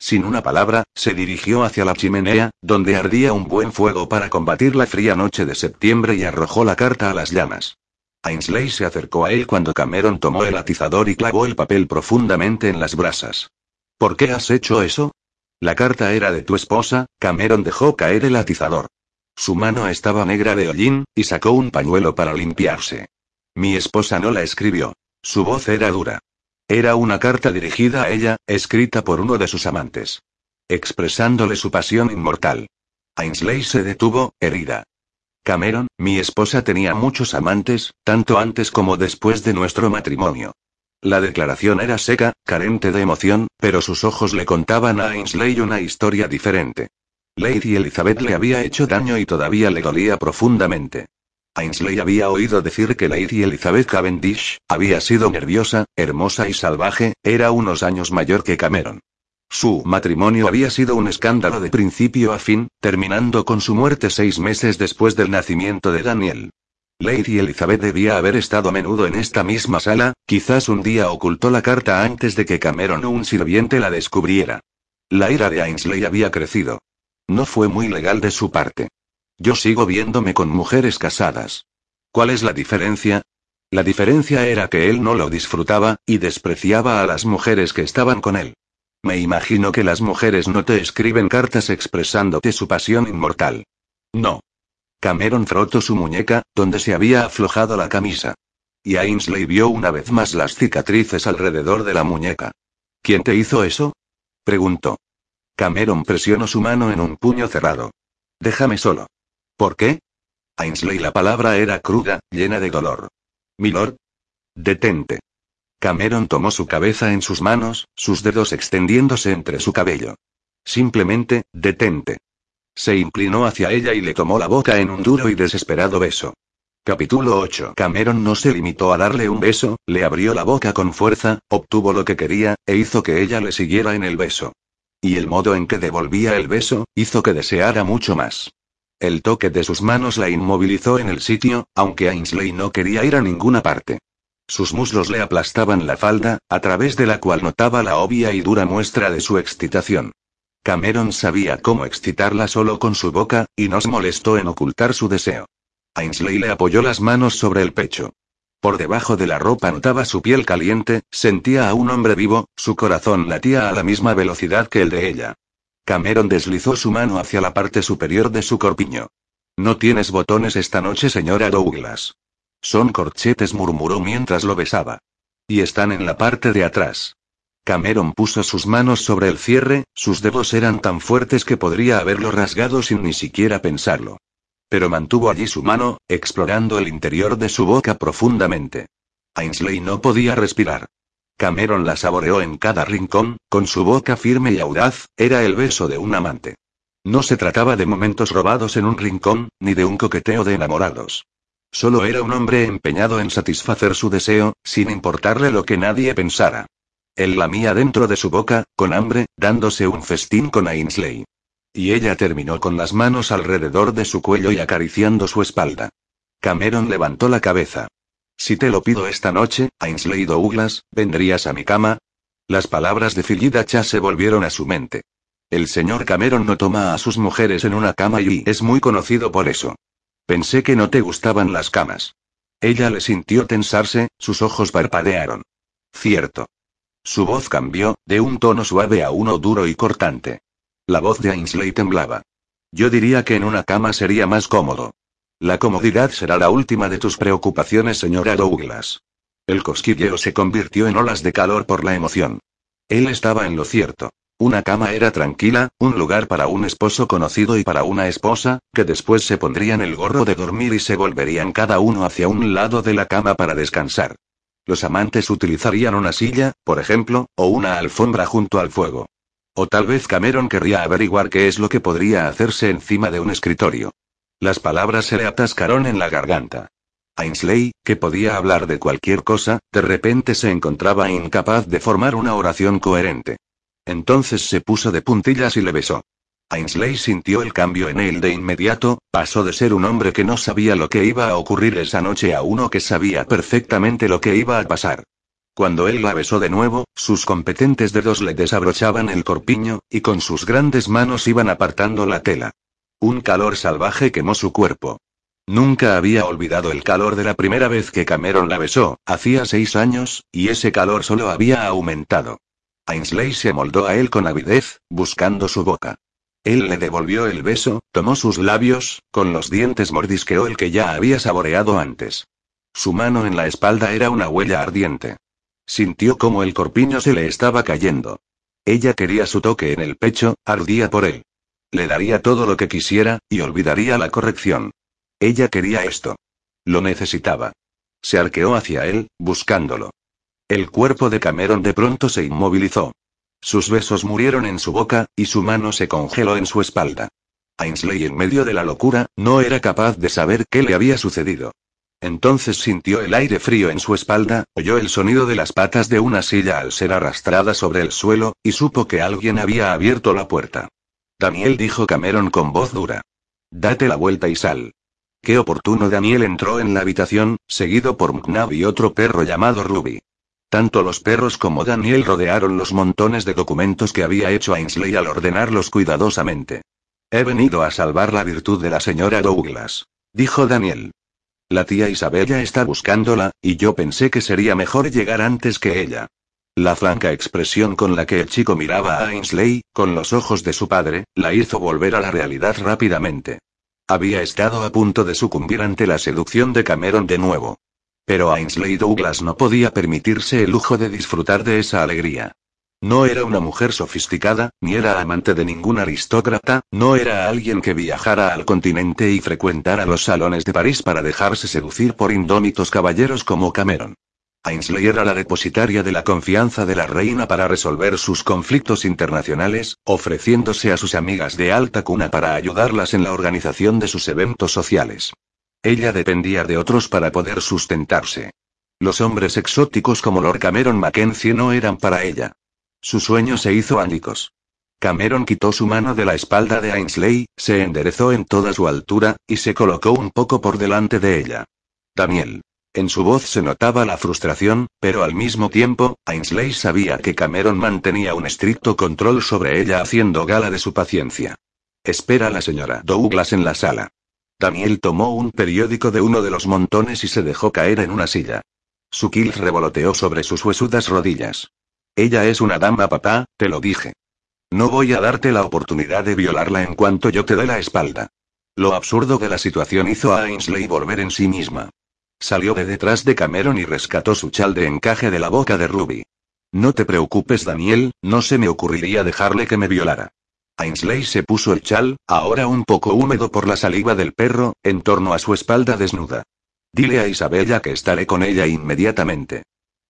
Sin una palabra, se dirigió hacia la chimenea, donde ardía un buen fuego para combatir la fría noche de septiembre y arrojó la carta a las llamas. Ainsley se acercó a él cuando Cameron tomó el atizador y clavó el papel profundamente en las brasas. ¿Por qué has hecho eso? La carta era de tu esposa, Cameron dejó caer el atizador. Su mano estaba negra de hollín, y sacó un pañuelo para limpiarse. Mi esposa no la escribió. Su voz era dura. Era una carta dirigida a ella, escrita por uno de sus amantes. Expresándole su pasión inmortal. Ainsley se detuvo, herida. Cameron, mi esposa tenía muchos amantes, tanto antes como después de nuestro matrimonio. La declaración era seca, carente de emoción, pero sus ojos le contaban a Ainsley una historia diferente. Lady Elizabeth le había hecho daño y todavía le dolía profundamente. Ainsley había oído decir que Lady Elizabeth Cavendish había sido nerviosa, hermosa y salvaje, era unos años mayor que Cameron. Su matrimonio había sido un escándalo de principio a fin, terminando con su muerte seis meses después del nacimiento de Daniel. Lady Elizabeth debía haber estado a menudo en esta misma sala, quizás un día ocultó la carta antes de que Cameron o un sirviente la descubriera. La ira de Ainsley había crecido. No fue muy legal de su parte. Yo sigo viéndome con mujeres casadas. ¿Cuál es la diferencia? La diferencia era que él no lo disfrutaba, y despreciaba a las mujeres que estaban con él. Me imagino que las mujeres no te escriben cartas expresándote su pasión inmortal. No. Cameron frotó su muñeca, donde se había aflojado la camisa. Y Ainsley vio una vez más las cicatrices alrededor de la muñeca. ¿Quién te hizo eso? preguntó. Cameron presionó su mano en un puño cerrado. Déjame solo. ¿Por qué? Ainsley la palabra era cruda, llena de dolor. Milord. Detente. Cameron tomó su cabeza en sus manos, sus dedos extendiéndose entre su cabello. Simplemente, detente. Se inclinó hacia ella y le tomó la boca en un duro y desesperado beso. Capítulo 8. Cameron no se limitó a darle un beso, le abrió la boca con fuerza, obtuvo lo que quería, e hizo que ella le siguiera en el beso. Y el modo en que devolvía el beso, hizo que deseara mucho más. El toque de sus manos la inmovilizó en el sitio, aunque Ainsley no quería ir a ninguna parte. Sus muslos le aplastaban la falda, a través de la cual notaba la obvia y dura muestra de su excitación. Cameron sabía cómo excitarla solo con su boca, y no se molestó en ocultar su deseo. Ainsley le apoyó las manos sobre el pecho. Por debajo de la ropa notaba su piel caliente, sentía a un hombre vivo, su corazón latía a la misma velocidad que el de ella. Cameron deslizó su mano hacia la parte superior de su corpiño. No tienes botones esta noche, señora Douglas. Son corchetes, murmuró mientras lo besaba. Y están en la parte de atrás. Cameron puso sus manos sobre el cierre, sus dedos eran tan fuertes que podría haberlo rasgado sin ni siquiera pensarlo. Pero mantuvo allí su mano, explorando el interior de su boca profundamente. Ainsley no podía respirar. Cameron la saboreó en cada rincón, con su boca firme y audaz, era el beso de un amante. No se trataba de momentos robados en un rincón, ni de un coqueteo de enamorados. Solo era un hombre empeñado en satisfacer su deseo, sin importarle lo que nadie pensara. Él lamía dentro de su boca, con hambre, dándose un festín con Ainsley. Y ella terminó con las manos alrededor de su cuello y acariciando su espalda. Cameron levantó la cabeza. Si te lo pido esta noche, Ainsley Douglas, ¿vendrías a mi cama? Las palabras de Phillida Cha se volvieron a su mente. El señor Cameron no toma a sus mujeres en una cama y es muy conocido por eso. Pensé que no te gustaban las camas. Ella le sintió tensarse, sus ojos parpadearon. Cierto. Su voz cambió, de un tono suave a uno duro y cortante. La voz de Ainsley temblaba. Yo diría que en una cama sería más cómodo. La comodidad será la última de tus preocupaciones, señora Douglas. El cosquilleo se convirtió en olas de calor por la emoción. Él estaba en lo cierto. Una cama era tranquila, un lugar para un esposo conocido y para una esposa, que después se pondrían el gorro de dormir y se volverían cada uno hacia un lado de la cama para descansar. Los amantes utilizarían una silla, por ejemplo, o una alfombra junto al fuego. O tal vez Cameron querría averiguar qué es lo que podría hacerse encima de un escritorio. Las palabras se le atascaron en la garganta. Ainsley, que podía hablar de cualquier cosa, de repente se encontraba incapaz de formar una oración coherente. Entonces se puso de puntillas y le besó. Ainsley sintió el cambio en él de inmediato, pasó de ser un hombre que no sabía lo que iba a ocurrir esa noche a uno que sabía perfectamente lo que iba a pasar. Cuando él la besó de nuevo, sus competentes dedos le desabrochaban el corpiño, y con sus grandes manos iban apartando la tela. Un calor salvaje quemó su cuerpo. Nunca había olvidado el calor de la primera vez que Cameron la besó, hacía seis años, y ese calor solo había aumentado. Ainsley se moldó a él con avidez, buscando su boca. Él le devolvió el beso, tomó sus labios, con los dientes mordisqueó el que ya había saboreado antes. Su mano en la espalda era una huella ardiente. Sintió como el corpiño se le estaba cayendo. Ella quería su toque en el pecho, ardía por él. Le daría todo lo que quisiera, y olvidaría la corrección. Ella quería esto. Lo necesitaba. Se arqueó hacia él, buscándolo. El cuerpo de Cameron de pronto se inmovilizó. Sus besos murieron en su boca, y su mano se congeló en su espalda. Ainsley en medio de la locura, no era capaz de saber qué le había sucedido. Entonces sintió el aire frío en su espalda, oyó el sonido de las patas de una silla al ser arrastrada sobre el suelo, y supo que alguien había abierto la puerta. Daniel dijo Cameron con voz dura. Date la vuelta y sal. Qué oportuno Daniel entró en la habitación, seguido por McNabb y otro perro llamado Ruby. Tanto los perros como Daniel rodearon los montones de documentos que había hecho Ainsley al ordenarlos cuidadosamente. He venido a salvar la virtud de la señora Douglas, dijo Daniel. La tía Isabella está buscándola, y yo pensé que sería mejor llegar antes que ella. La franca expresión con la que el chico miraba a Ainsley, con los ojos de su padre, la hizo volver a la realidad rápidamente. Había estado a punto de sucumbir ante la seducción de Cameron de nuevo. Pero Ainsley Douglas no podía permitirse el lujo de disfrutar de esa alegría. No era una mujer sofisticada, ni era amante de ningún aristócrata, no era alguien que viajara al continente y frecuentara los salones de París para dejarse seducir por indómitos caballeros como Cameron. Ainsley era la depositaria de la confianza de la reina para resolver sus conflictos internacionales, ofreciéndose a sus amigas de alta cuna para ayudarlas en la organización de sus eventos sociales. Ella dependía de otros para poder sustentarse. Los hombres exóticos como Lord Cameron Mackenzie no eran para ella. Su sueño se hizo ánicos. Cameron quitó su mano de la espalda de Ainsley, se enderezó en toda su altura, y se colocó un poco por delante de ella. Daniel. En su voz se notaba la frustración, pero al mismo tiempo, Ainsley sabía que Cameron mantenía un estricto control sobre ella haciendo gala de su paciencia. Espera la señora Douglas en la sala. Daniel tomó un periódico de uno de los montones y se dejó caer en una silla. Su kilt revoloteó sobre sus huesudas rodillas. Ella es una dama, papá, te lo dije. No voy a darte la oportunidad de violarla en cuanto yo te dé la espalda. Lo absurdo de la situación hizo a Ainsley volver en sí misma. Salió de detrás de Cameron y rescató su chal de encaje de la boca de Ruby. No te preocupes, Daniel, no se me ocurriría dejarle que me violara. Ainsley se puso el chal, ahora un poco húmedo por la saliva del perro, en torno a su espalda desnuda. Dile a Isabella que estaré con ella inmediatamente.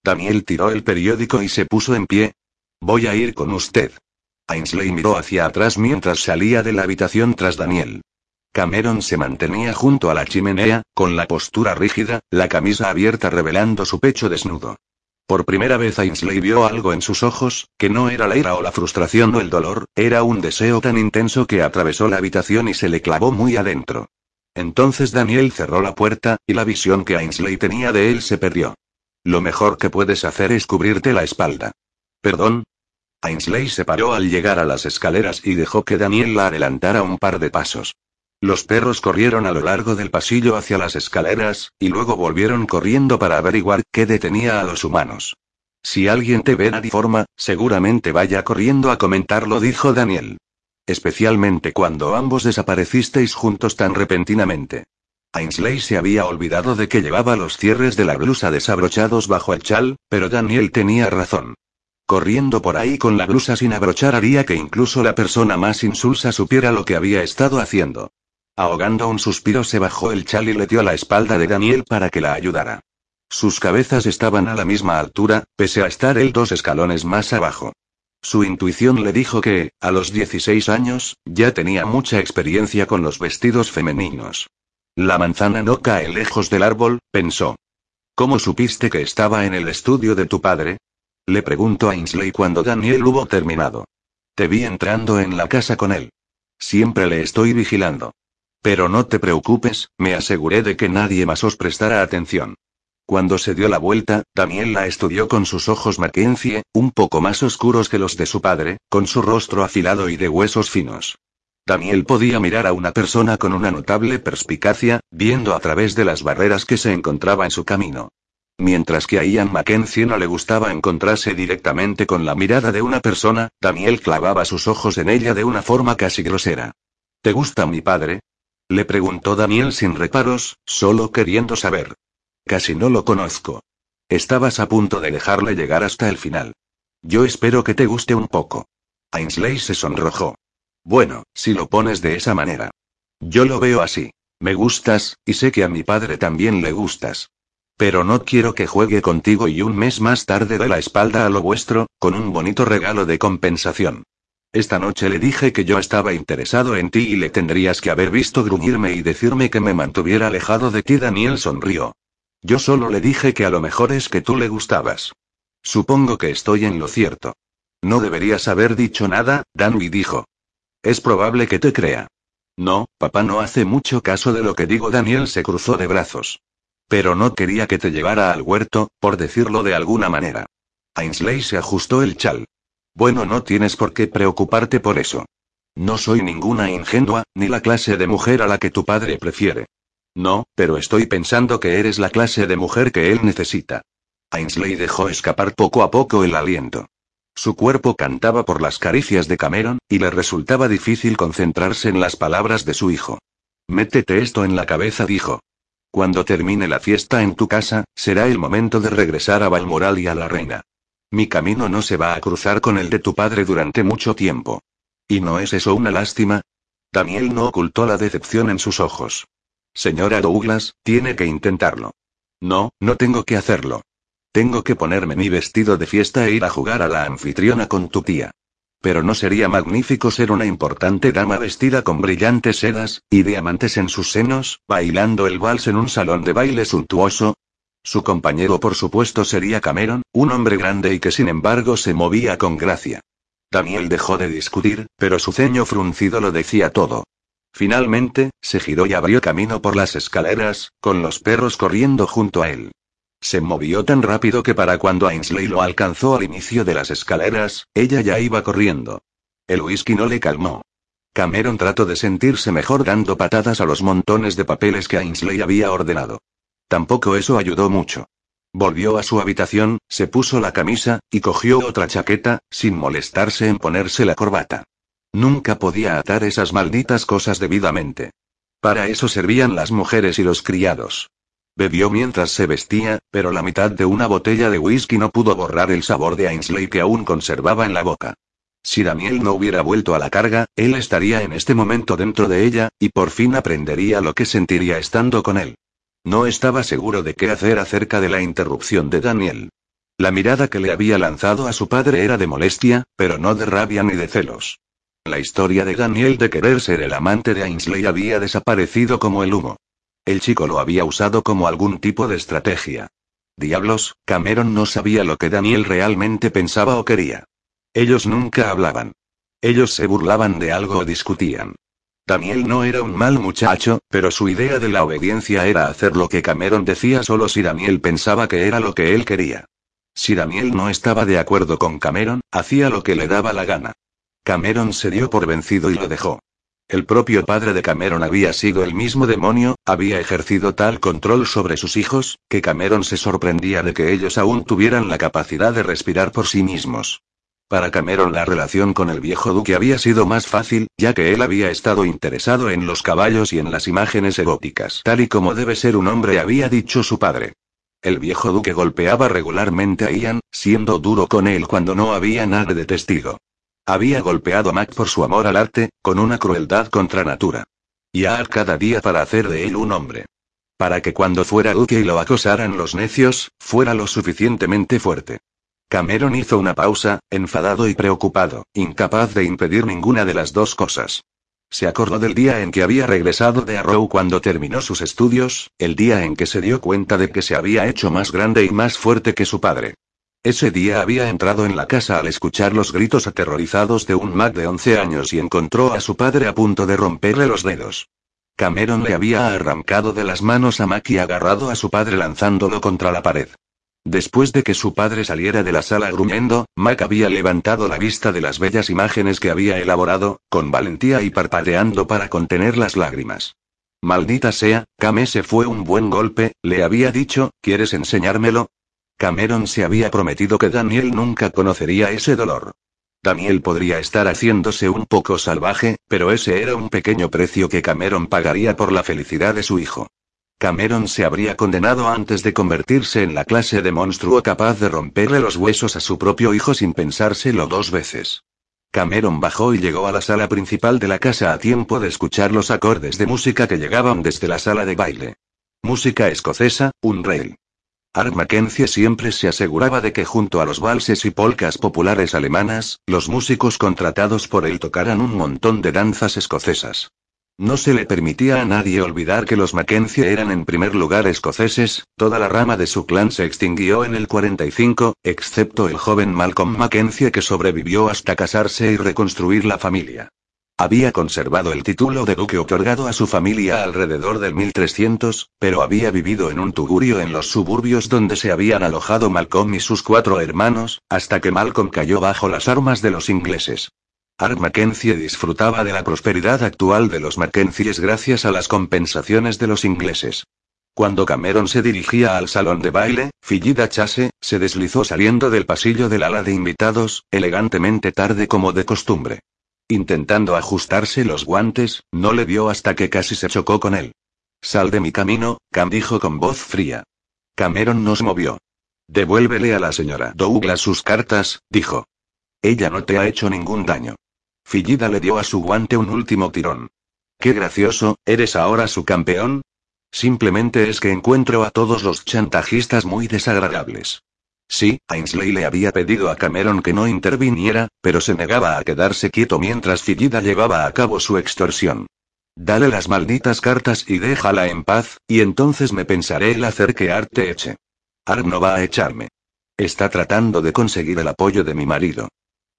Daniel tiró el periódico y se puso en pie. Voy a ir con usted. Ainsley miró hacia atrás mientras salía de la habitación tras Daniel. Cameron se mantenía junto a la chimenea, con la postura rígida, la camisa abierta revelando su pecho desnudo. Por primera vez Ainsley vio algo en sus ojos, que no era la ira o la frustración o el dolor, era un deseo tan intenso que atravesó la habitación y se le clavó muy adentro. Entonces Daniel cerró la puerta, y la visión que Ainsley tenía de él se perdió. Lo mejor que puedes hacer es cubrirte la espalda. ¿Perdón? Ainsley se paró al llegar a las escaleras y dejó que Daniel la adelantara un par de pasos. Los perros corrieron a lo largo del pasillo hacia las escaleras, y luego volvieron corriendo para averiguar qué detenía a los humanos. Si alguien te ve nadie forma, seguramente vaya corriendo a comentarlo, dijo Daniel. Especialmente cuando ambos desaparecisteis juntos tan repentinamente. Ainsley se había olvidado de que llevaba los cierres de la blusa desabrochados bajo el chal, pero Daniel tenía razón. Corriendo por ahí con la blusa sin abrochar haría que incluso la persona más insulsa supiera lo que había estado haciendo. Ahogando un suspiro se bajó el chal y le dio la espalda de Daniel para que la ayudara. Sus cabezas estaban a la misma altura, pese a estar él dos escalones más abajo. Su intuición le dijo que, a los 16 años, ya tenía mucha experiencia con los vestidos femeninos. La manzana no cae lejos del árbol, pensó. ¿Cómo supiste que estaba en el estudio de tu padre? Le preguntó a Ainsley cuando Daniel hubo terminado. Te vi entrando en la casa con él. Siempre le estoy vigilando. Pero no te preocupes, me aseguré de que nadie más os prestara atención. Cuando se dio la vuelta, Daniel la estudió con sus ojos Mackenzie, un poco más oscuros que los de su padre, con su rostro afilado y de huesos finos. Daniel podía mirar a una persona con una notable perspicacia, viendo a través de las barreras que se encontraba en su camino. Mientras que a Ian Mackenzie no le gustaba encontrarse directamente con la mirada de una persona, Daniel clavaba sus ojos en ella de una forma casi grosera. ¿Te gusta mi padre? Le preguntó Daniel sin reparos, solo queriendo saber. Casi no lo conozco. Estabas a punto de dejarle llegar hasta el final. Yo espero que te guste un poco. Ainsley se sonrojó. Bueno, si lo pones de esa manera. Yo lo veo así. Me gustas, y sé que a mi padre también le gustas. Pero no quiero que juegue contigo y un mes más tarde dé la espalda a lo vuestro, con un bonito regalo de compensación. Esta noche le dije que yo estaba interesado en ti y le tendrías que haber visto gruñirme y decirme que me mantuviera alejado de ti. Daniel sonrió. Yo solo le dije que a lo mejor es que tú le gustabas. Supongo que estoy en lo cierto. No deberías haber dicho nada, Danby dijo. Es probable que te crea. No, papá no hace mucho caso de lo que digo. Daniel se cruzó de brazos. Pero no quería que te llevara al huerto, por decirlo de alguna manera. Ainsley se ajustó el chal. Bueno, no tienes por qué preocuparte por eso. No soy ninguna ingenua, ni la clase de mujer a la que tu padre prefiere. No, pero estoy pensando que eres la clase de mujer que él necesita. Ainsley dejó escapar poco a poco el aliento. Su cuerpo cantaba por las caricias de Cameron, y le resultaba difícil concentrarse en las palabras de su hijo. Métete esto en la cabeza, dijo. Cuando termine la fiesta en tu casa, será el momento de regresar a Balmoral y a la reina. Mi camino no se va a cruzar con el de tu padre durante mucho tiempo. ¿Y no es eso una lástima? Daniel no ocultó la decepción en sus ojos. Señora Douglas, tiene que intentarlo. No, no tengo que hacerlo. Tengo que ponerme mi vestido de fiesta e ir a jugar a la anfitriona con tu tía. Pero ¿no sería magnífico ser una importante dama vestida con brillantes sedas, y diamantes en sus senos, bailando el vals en un salón de baile suntuoso? Su compañero por supuesto sería Cameron, un hombre grande y que sin embargo se movía con gracia. Daniel dejó de discutir, pero su ceño fruncido lo decía todo. Finalmente, se giró y abrió camino por las escaleras, con los perros corriendo junto a él. Se movió tan rápido que para cuando Ainsley lo alcanzó al inicio de las escaleras, ella ya iba corriendo. El whisky no le calmó. Cameron trató de sentirse mejor dando patadas a los montones de papeles que Ainsley había ordenado. Tampoco eso ayudó mucho. Volvió a su habitación, se puso la camisa, y cogió otra chaqueta, sin molestarse en ponerse la corbata. Nunca podía atar esas malditas cosas debidamente. Para eso servían las mujeres y los criados. Bebió mientras se vestía, pero la mitad de una botella de whisky no pudo borrar el sabor de Ainsley que aún conservaba en la boca. Si Daniel no hubiera vuelto a la carga, él estaría en este momento dentro de ella, y por fin aprendería lo que sentiría estando con él. No estaba seguro de qué hacer acerca de la interrupción de Daniel. La mirada que le había lanzado a su padre era de molestia, pero no de rabia ni de celos. La historia de Daniel de querer ser el amante de Ainsley había desaparecido como el humo. El chico lo había usado como algún tipo de estrategia. Diablos, Cameron no sabía lo que Daniel realmente pensaba o quería. Ellos nunca hablaban. Ellos se burlaban de algo o discutían. Daniel no era un mal muchacho, pero su idea de la obediencia era hacer lo que Cameron decía solo si Daniel pensaba que era lo que él quería. Si Daniel no estaba de acuerdo con Cameron, hacía lo que le daba la gana. Cameron se dio por vencido y lo dejó. El propio padre de Cameron había sido el mismo demonio, había ejercido tal control sobre sus hijos, que Cameron se sorprendía de que ellos aún tuvieran la capacidad de respirar por sí mismos. Para Cameron la relación con el viejo duque había sido más fácil, ya que él había estado interesado en los caballos y en las imágenes egóticas, tal y como debe ser un hombre había dicho su padre. El viejo duque golpeaba regularmente a Ian, siendo duro con él cuando no había nada de testigo. Había golpeado a Mac por su amor al arte, con una crueldad contra natura. Y a cada día para hacer de él un hombre. Para que cuando fuera duque y lo acosaran los necios, fuera lo suficientemente fuerte. Cameron hizo una pausa, enfadado y preocupado, incapaz de impedir ninguna de las dos cosas. Se acordó del día en que había regresado de Arrow cuando terminó sus estudios, el día en que se dio cuenta de que se había hecho más grande y más fuerte que su padre. Ese día había entrado en la casa al escuchar los gritos aterrorizados de un Mac de 11 años y encontró a su padre a punto de romperle los dedos. Cameron le había arrancado de las manos a Mac y agarrado a su padre lanzándolo contra la pared. Después de que su padre saliera de la sala gruñendo, Mac había levantado la vista de las bellas imágenes que había elaborado, con valentía y parpadeando para contener las lágrimas. Maldita sea, Cam ese fue un buen golpe, le había dicho, ¿quieres enseñármelo? Cameron se había prometido que Daniel nunca conocería ese dolor. Daniel podría estar haciéndose un poco salvaje, pero ese era un pequeño precio que Cameron pagaría por la felicidad de su hijo. Cameron se habría condenado antes de convertirse en la clase de monstruo capaz de romperle los huesos a su propio hijo sin pensárselo dos veces. Cameron bajó y llegó a la sala principal de la casa a tiempo de escuchar los acordes de música que llegaban desde la sala de baile. Música escocesa, un rail. Art Mackenzie siempre se aseguraba de que junto a los valses y polcas populares alemanas, los músicos contratados por él tocaran un montón de danzas escocesas. No se le permitía a nadie olvidar que los Mackenzie eran en primer lugar escoceses, toda la rama de su clan se extinguió en el 45, excepto el joven Malcolm Mackenzie que sobrevivió hasta casarse y reconstruir la familia. Había conservado el título de duque otorgado a su familia alrededor del 1300, pero había vivido en un tugurio en los suburbios donde se habían alojado Malcolm y sus cuatro hermanos, hasta que Malcolm cayó bajo las armas de los ingleses. Art Mackenzie disfrutaba de la prosperidad actual de los Mackenzies gracias a las compensaciones de los ingleses. Cuando Cameron se dirigía al salón de baile, Fillida Chase, se deslizó saliendo del pasillo del ala de invitados, elegantemente tarde como de costumbre. Intentando ajustarse los guantes, no le vio hasta que casi se chocó con él. Sal de mi camino, Cam dijo con voz fría. Cameron no se movió. Devuélvele a la señora Douglas sus cartas, dijo. Ella no te ha hecho ningún daño. Fillida le dio a su guante un último tirón. Qué gracioso, ¿eres ahora su campeón? Simplemente es que encuentro a todos los chantajistas muy desagradables. Sí, Ainsley le había pedido a Cameron que no interviniera, pero se negaba a quedarse quieto mientras Fillida llevaba a cabo su extorsión. Dale las malditas cartas y déjala en paz, y entonces me pensaré el hacer que Art te eche. Art no va a echarme. Está tratando de conseguir el apoyo de mi marido.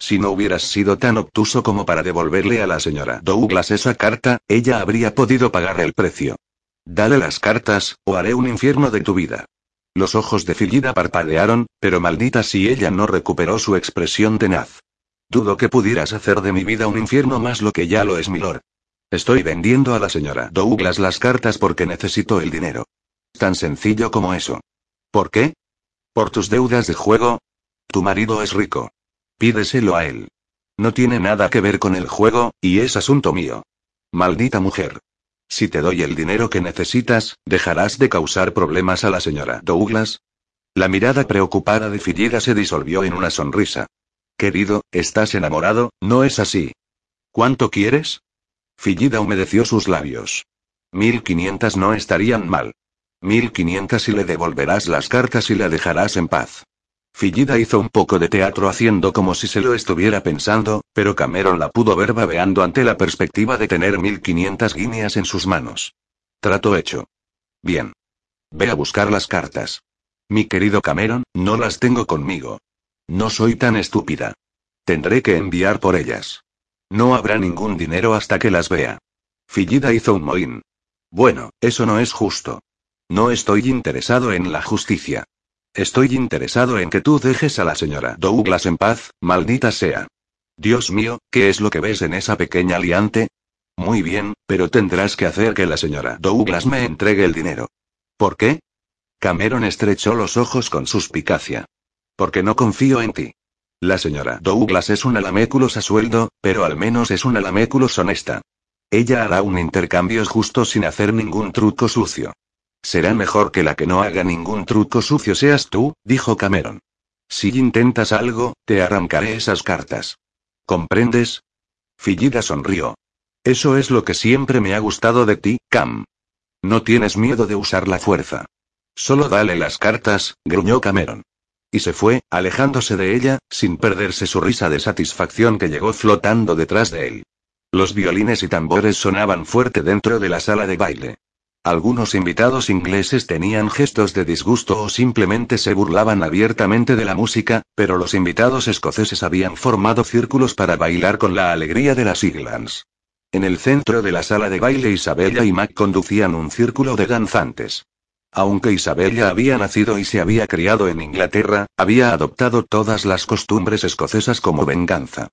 Si no hubieras sido tan obtuso como para devolverle a la señora Douglas esa carta, ella habría podido pagar el precio. Dale las cartas, o haré un infierno de tu vida. Los ojos de Fillida parpadearon, pero maldita si ella no recuperó su expresión tenaz. Dudo que pudieras hacer de mi vida un infierno más lo que ya lo es, milord. Estoy vendiendo a la señora Douglas las cartas porque necesito el dinero. Tan sencillo como eso. ¿Por qué? ¿Por tus deudas de juego? Tu marido es rico. Pídeselo a él. No tiene nada que ver con el juego, y es asunto mío. Maldita mujer. Si te doy el dinero que necesitas, ¿dejarás de causar problemas a la señora Douglas? La mirada preocupada de Fillida se disolvió en una sonrisa. Querido, estás enamorado, ¿no es así? ¿Cuánto quieres? Fillida humedeció sus labios. Mil quinientas no estarían mal. Mil quinientas y le devolverás las cartas y la dejarás en paz. Fillida hizo un poco de teatro haciendo como si se lo estuviera pensando, pero Cameron la pudo ver babeando ante la perspectiva de tener 1500 guineas en sus manos. Trato hecho. Bien. Ve a buscar las cartas. Mi querido Cameron, no las tengo conmigo. No soy tan estúpida. Tendré que enviar por ellas. No habrá ningún dinero hasta que las vea. Fillida hizo un mohín. Bueno, eso no es justo. No estoy interesado en la justicia. Estoy interesado en que tú dejes a la señora Douglas en paz, maldita sea. Dios mío, ¿qué es lo que ves en esa pequeña liante? Muy bien, pero tendrás que hacer que la señora Douglas me entregue el dinero. ¿Por qué? Cameron estrechó los ojos con suspicacia. Porque no confío en ti. La señora Douglas es una laméculos a sueldo, pero al menos es una laméculos honesta. Ella hará un intercambio justo sin hacer ningún truco sucio. Será mejor que la que no haga ningún truco sucio seas tú, dijo Cameron. Si intentas algo, te arrancaré esas cartas. ¿Comprendes? Fillida sonrió. Eso es lo que siempre me ha gustado de ti, Cam. No tienes miedo de usar la fuerza. Solo dale las cartas, gruñó Cameron. Y se fue, alejándose de ella, sin perderse su risa de satisfacción que llegó flotando detrás de él. Los violines y tambores sonaban fuerte dentro de la sala de baile. Algunos invitados ingleses tenían gestos de disgusto o simplemente se burlaban abiertamente de la música, pero los invitados escoceses habían formado círculos para bailar con la alegría de las Iglands. En el centro de la sala de baile Isabella y Mac conducían un círculo de danzantes. Aunque Isabella había nacido y se había criado en Inglaterra, había adoptado todas las costumbres escocesas como venganza.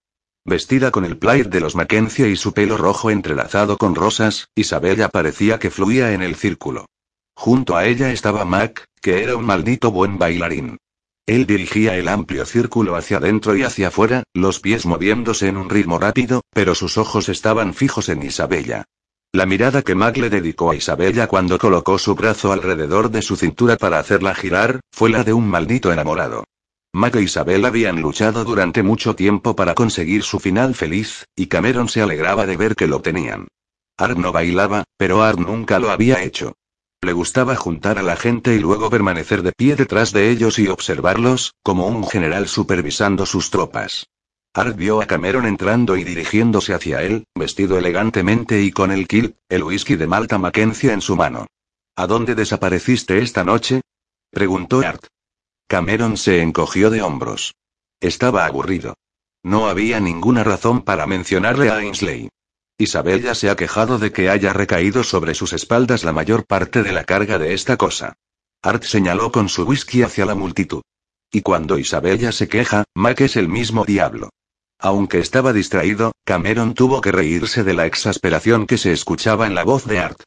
Vestida con el plaid de los Mackenzie y su pelo rojo entrelazado con rosas, Isabella parecía que fluía en el círculo. Junto a ella estaba Mac, que era un maldito buen bailarín. Él dirigía el amplio círculo hacia adentro y hacia afuera, los pies moviéndose en un ritmo rápido, pero sus ojos estaban fijos en Isabella. La mirada que Mac le dedicó a Isabella cuando colocó su brazo alrededor de su cintura para hacerla girar, fue la de un maldito enamorado. Mac e Isabel habían luchado durante mucho tiempo para conseguir su final feliz, y Cameron se alegraba de ver que lo tenían. Art no bailaba, pero Art nunca lo había hecho. Le gustaba juntar a la gente y luego permanecer de pie detrás de ellos y observarlos, como un general supervisando sus tropas. Art vio a Cameron entrando y dirigiéndose hacia él, vestido elegantemente y con el kill, el whisky de Malta Mackenzie en su mano. ¿A dónde desapareciste esta noche? preguntó Art. Cameron se encogió de hombros. Estaba aburrido. No había ninguna razón para mencionarle a Ainsley. Isabel ya se ha quejado de que haya recaído sobre sus espaldas la mayor parte de la carga de esta cosa. Art señaló con su whisky hacia la multitud. Y cuando Isabella se queja, Mac es el mismo diablo. Aunque estaba distraído, Cameron tuvo que reírse de la exasperación que se escuchaba en la voz de Art.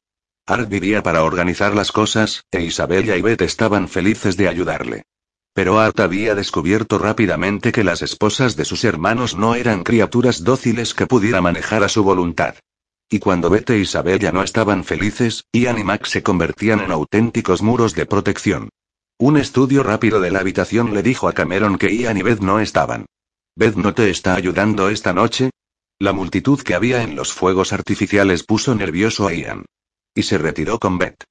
Art vivía para organizar las cosas, e Isabella y Beth estaban felices de ayudarle. Pero Art había descubierto rápidamente que las esposas de sus hermanos no eran criaturas dóciles que pudiera manejar a su voluntad. Y cuando Beth e Isabella no estaban felices, Ian y Max se convertían en auténticos muros de protección. Un estudio rápido de la habitación le dijo a Cameron que Ian y Beth no estaban. ¿Beth no te está ayudando esta noche? La multitud que había en los fuegos artificiales puso nervioso a Ian. Y se retiró con Beth.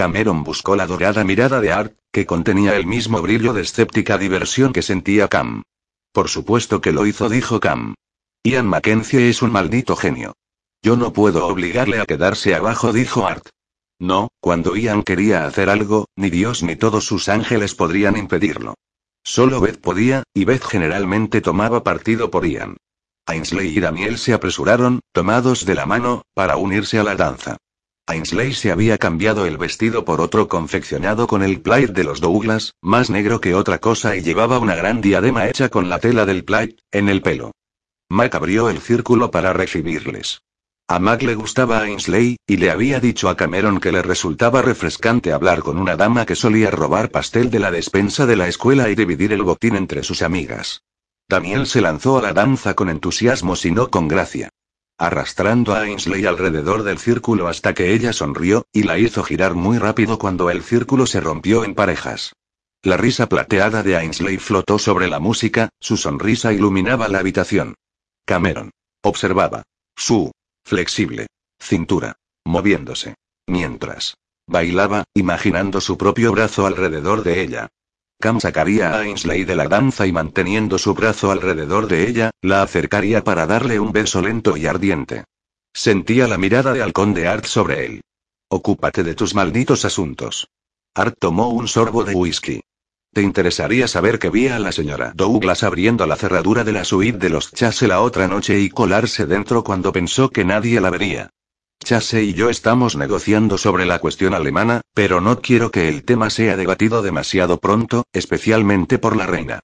Cameron buscó la dorada mirada de Art, que contenía el mismo brillo de escéptica diversión que sentía Cam. Por supuesto que lo hizo, dijo Cam. Ian Mackenzie es un maldito genio. Yo no puedo obligarle a quedarse abajo, dijo Art. No, cuando Ian quería hacer algo, ni Dios ni todos sus ángeles podrían impedirlo. Solo Beth podía, y Beth generalmente tomaba partido por Ian. Ainsley y Daniel se apresuraron, tomados de la mano, para unirse a la danza. Ainsley se había cambiado el vestido por otro confeccionado con el plaid de los Douglas, más negro que otra cosa y llevaba una gran diadema hecha con la tela del plaid, en el pelo. Mac abrió el círculo para recibirles. A Mac le gustaba Ainsley, y le había dicho a Cameron que le resultaba refrescante hablar con una dama que solía robar pastel de la despensa de la escuela y dividir el botín entre sus amigas. Daniel se lanzó a la danza con entusiasmo no con gracia. Arrastrando a Ainsley alrededor del círculo hasta que ella sonrió, y la hizo girar muy rápido cuando el círculo se rompió en parejas. La risa plateada de Ainsley flotó sobre la música, su sonrisa iluminaba la habitación. Cameron. Observaba. Su flexible. Cintura. Moviéndose. Mientras. Bailaba, imaginando su propio brazo alrededor de ella. Cam sacaría a Ainsley de la danza y manteniendo su brazo alrededor de ella, la acercaría para darle un beso lento y ardiente. Sentía la mirada de halcón de Art sobre él. Ocúpate de tus malditos asuntos. Art tomó un sorbo de whisky. Te interesaría saber que vi a la señora Douglas abriendo la cerradura de la suite de los Chase la otra noche y colarse dentro cuando pensó que nadie la vería. Chase y yo estamos negociando sobre la cuestión alemana, pero no quiero que el tema sea debatido demasiado pronto, especialmente por la reina.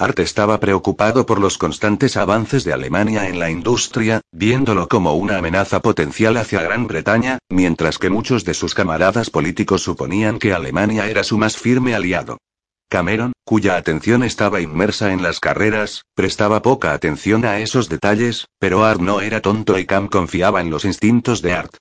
Art estaba preocupado por los constantes avances de Alemania en la industria, viéndolo como una amenaza potencial hacia Gran Bretaña, mientras que muchos de sus camaradas políticos suponían que Alemania era su más firme aliado. Cameron, cuya atención estaba inmersa en las carreras, prestaba poca atención a esos detalles, pero Art no era tonto y Cam confiaba en los instintos de Art.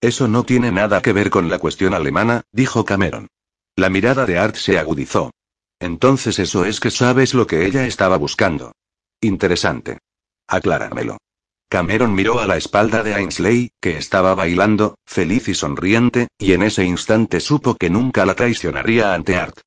Eso no tiene nada que ver con la cuestión alemana, dijo Cameron. La mirada de Art se agudizó. Entonces eso es que sabes lo que ella estaba buscando. Interesante. Acláramelo. Cameron miró a la espalda de Ainsley, que estaba bailando, feliz y sonriente, y en ese instante supo que nunca la traicionaría ante Art.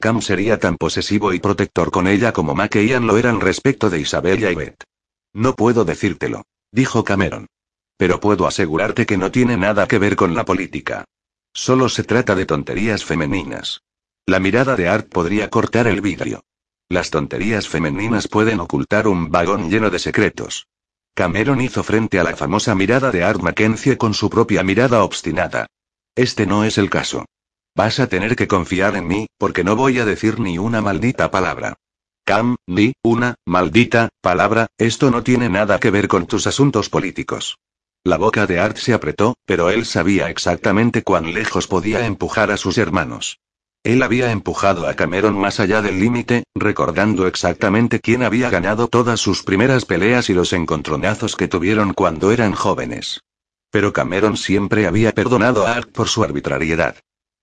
Cam sería tan posesivo y protector con ella como Mac e Ian lo eran respecto de Isabella y Beth. No puedo decírtelo, dijo Cameron. Pero puedo asegurarte que no tiene nada que ver con la política. Solo se trata de tonterías femeninas. La mirada de Art podría cortar el vidrio. Las tonterías femeninas pueden ocultar un vagón lleno de secretos. Cameron hizo frente a la famosa mirada de Art Mackenzie con su propia mirada obstinada. Este no es el caso. Vas a tener que confiar en mí, porque no voy a decir ni una maldita palabra. Cam, ni una maldita palabra, esto no tiene nada que ver con tus asuntos políticos. La boca de Art se apretó, pero él sabía exactamente cuán lejos podía empujar a sus hermanos. Él había empujado a Cameron más allá del límite, recordando exactamente quién había ganado todas sus primeras peleas y los encontronazos que tuvieron cuando eran jóvenes. Pero Cameron siempre había perdonado a Art por su arbitrariedad.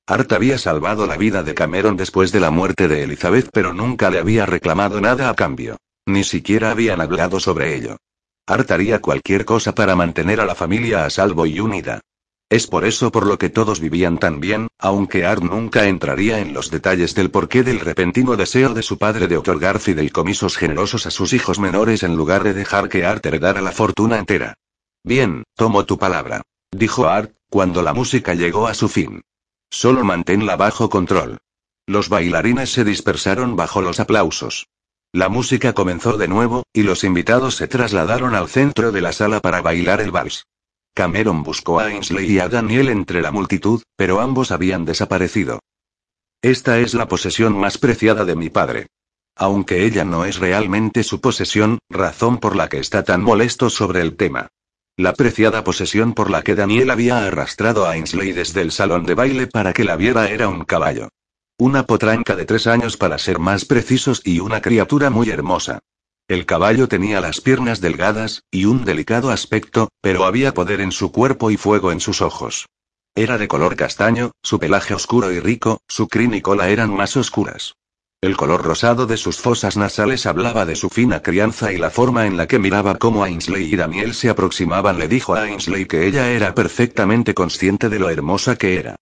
Art había salvado la vida de Cameron después de la muerte de Elizabeth, pero nunca le había reclamado nada a cambio. Ni siquiera habían hablado sobre ello. Art haría cualquier cosa para mantener a la familia a salvo y unida. Es por eso por lo que todos vivían tan bien, aunque Art nunca entraría en los detalles del porqué del repentino deseo de su padre de otorgar fideicomisos generosos a sus hijos menores en lugar de dejar que Art heredara la fortuna entera. Bien, tomo tu palabra, dijo Art, cuando la música llegó a su fin. Solo manténla bajo control. Los bailarines se dispersaron bajo los aplausos. La música comenzó de nuevo, y los invitados se trasladaron al centro de la sala para bailar el vals. Cameron buscó a Ainsley y a Daniel entre la multitud, pero ambos habían desaparecido. Esta es la posesión más preciada de mi padre. Aunque ella no es realmente su posesión, razón por la que está tan molesto sobre el tema. La preciada posesión por la que Daniel había arrastrado a Ainsley desde el salón de baile para que la viera era un caballo. Una potranca de tres años para ser más precisos y una criatura muy hermosa. El caballo tenía las piernas delgadas, y un delicado aspecto, pero había poder en su cuerpo y fuego en sus ojos. Era de color castaño, su pelaje oscuro y rico, su crin y cola eran más oscuras. El color rosado de sus fosas nasales hablaba de su fina crianza y la forma en la que miraba cómo Ainsley y Daniel se aproximaban le dijo a Ainsley que ella era perfectamente consciente de lo hermosa que era.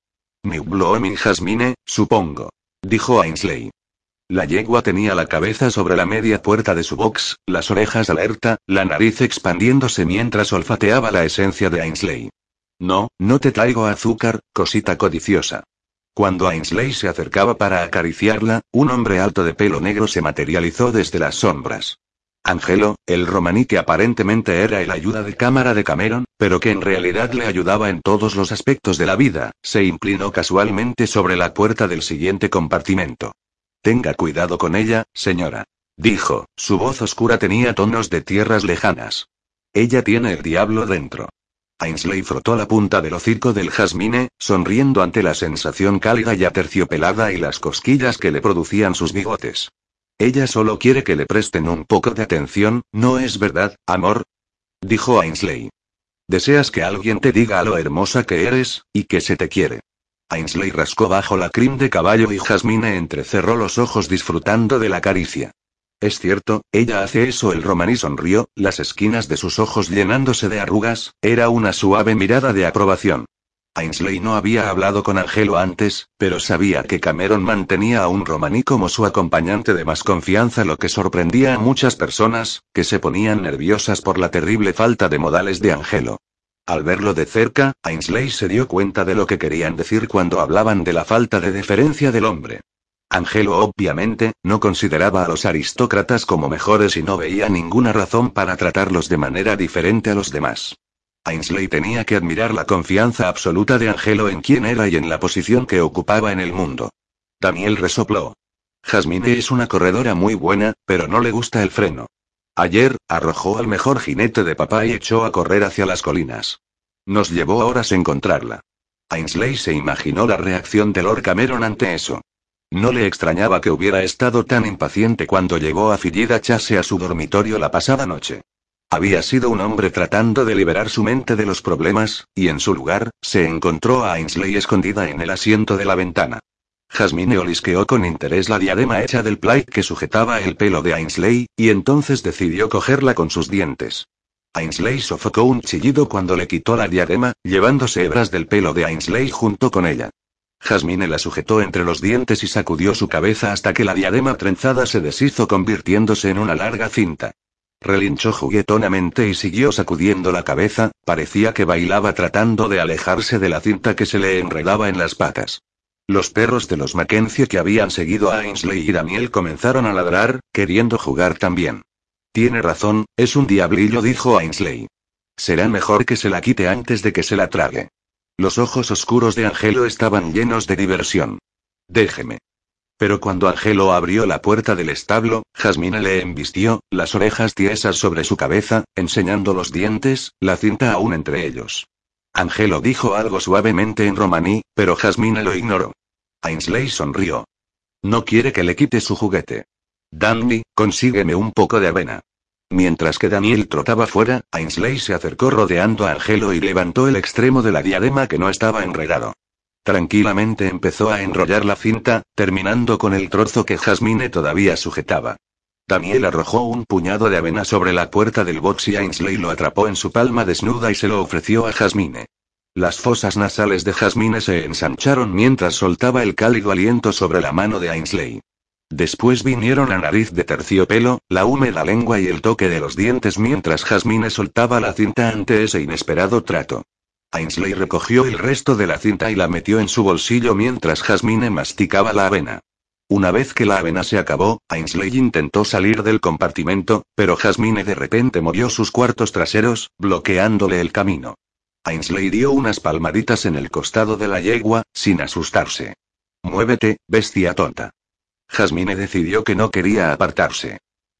New Blooming Jasmine, supongo. Dijo Ainsley. La yegua tenía la cabeza sobre la media puerta de su box, las orejas alerta, la nariz expandiéndose mientras olfateaba la esencia de Ainsley. No, no te traigo azúcar, cosita codiciosa. Cuando Ainsley se acercaba para acariciarla, un hombre alto de pelo negro se materializó desde las sombras. Angelo, el romaní que aparentemente era el ayuda de cámara de Cameron, pero que en realidad le ayudaba en todos los aspectos de la vida, se inclinó casualmente sobre la puerta del siguiente compartimento. Tenga cuidado con ella, señora. Dijo, su voz oscura tenía tonos de tierras lejanas. Ella tiene el diablo dentro. Ainsley frotó la punta del hocico del jazmine, sonriendo ante la sensación cálida y aterciopelada y las cosquillas que le producían sus bigotes. Ella solo quiere que le presten un poco de atención, ¿no es verdad, amor? Dijo Ainsley. Deseas que alguien te diga lo hermosa que eres, y que se te quiere. Ainsley rascó bajo la crin de caballo y Jasmine entrecerró los ojos disfrutando de la caricia. Es cierto, ella hace eso. El romaní sonrió, las esquinas de sus ojos llenándose de arrugas, era una suave mirada de aprobación. Ainsley no había hablado con Angelo antes, pero sabía que Cameron mantenía a un romaní como su acompañante de más confianza, lo que sorprendía a muchas personas, que se ponían nerviosas por la terrible falta de modales de Angelo. Al verlo de cerca, Ainsley se dio cuenta de lo que querían decir cuando hablaban de la falta de deferencia del hombre. Angelo obviamente, no consideraba a los aristócratas como mejores y no veía ninguna razón para tratarlos de manera diferente a los demás. Ainsley tenía que admirar la confianza absoluta de Angelo en quién era y en la posición que ocupaba en el mundo. Daniel resopló. Jasmine es una corredora muy buena, pero no le gusta el freno. Ayer, arrojó al mejor jinete de papá y echó a correr hacia las colinas. Nos llevó horas encontrarla. Ainsley se imaginó la reacción de Lord Cameron ante eso. No le extrañaba que hubiera estado tan impaciente cuando llegó a Fillida Chase a su dormitorio la pasada noche. Había sido un hombre tratando de liberar su mente de los problemas, y en su lugar, se encontró a Ainsley escondida en el asiento de la ventana. Jasmine olisqueó con interés la diadema hecha del plait que sujetaba el pelo de Ainsley, y entonces decidió cogerla con sus dientes. Ainsley sofocó un chillido cuando le quitó la diadema, llevándose hebras del pelo de Ainsley junto con ella. Jasmine la sujetó entre los dientes y sacudió su cabeza hasta que la diadema trenzada se deshizo convirtiéndose en una larga cinta. Relinchó juguetonamente y siguió sacudiendo la cabeza, parecía que bailaba tratando de alejarse de la cinta que se le enredaba en las patas. Los perros de los Mackenzie que habían seguido a Ainsley y Daniel comenzaron a ladrar, queriendo jugar también. Tiene razón, es un diablillo, dijo Ainsley. Será mejor que se la quite antes de que se la trague. Los ojos oscuros de Angelo estaban llenos de diversión. Déjeme. Pero cuando Angelo abrió la puerta del establo, Jasmine le embistió, las orejas tiesas sobre su cabeza, enseñando los dientes, la cinta aún entre ellos. Angelo dijo algo suavemente en romaní, pero Jasmine lo ignoró. Ainsley sonrió. No quiere que le quite su juguete. Danny, consígueme un poco de avena. Mientras que Daniel trotaba fuera, Ainsley se acercó rodeando a Angelo y levantó el extremo de la diadema que no estaba enredado. Tranquilamente empezó a enrollar la cinta, terminando con el trozo que Jasmine todavía sujetaba. Daniel arrojó un puñado de avena sobre la puerta del box y Ainsley lo atrapó en su palma desnuda y se lo ofreció a Jasmine. Las fosas nasales de Jasmine se ensancharon mientras soltaba el cálido aliento sobre la mano de Ainsley. Después vinieron la nariz de terciopelo, la húmeda lengua y el toque de los dientes mientras Jasmine soltaba la cinta ante ese inesperado trato. Ainsley recogió el resto de la cinta y la metió en su bolsillo mientras Jasmine masticaba la avena. Una vez que la avena se acabó, Ainsley intentó salir del compartimento, pero Jasmine de repente movió sus cuartos traseros, bloqueándole el camino. Ainsley dio unas palmaditas en el costado de la yegua, sin asustarse. Muévete, bestia tonta. Jasmine decidió que no quería apartarse.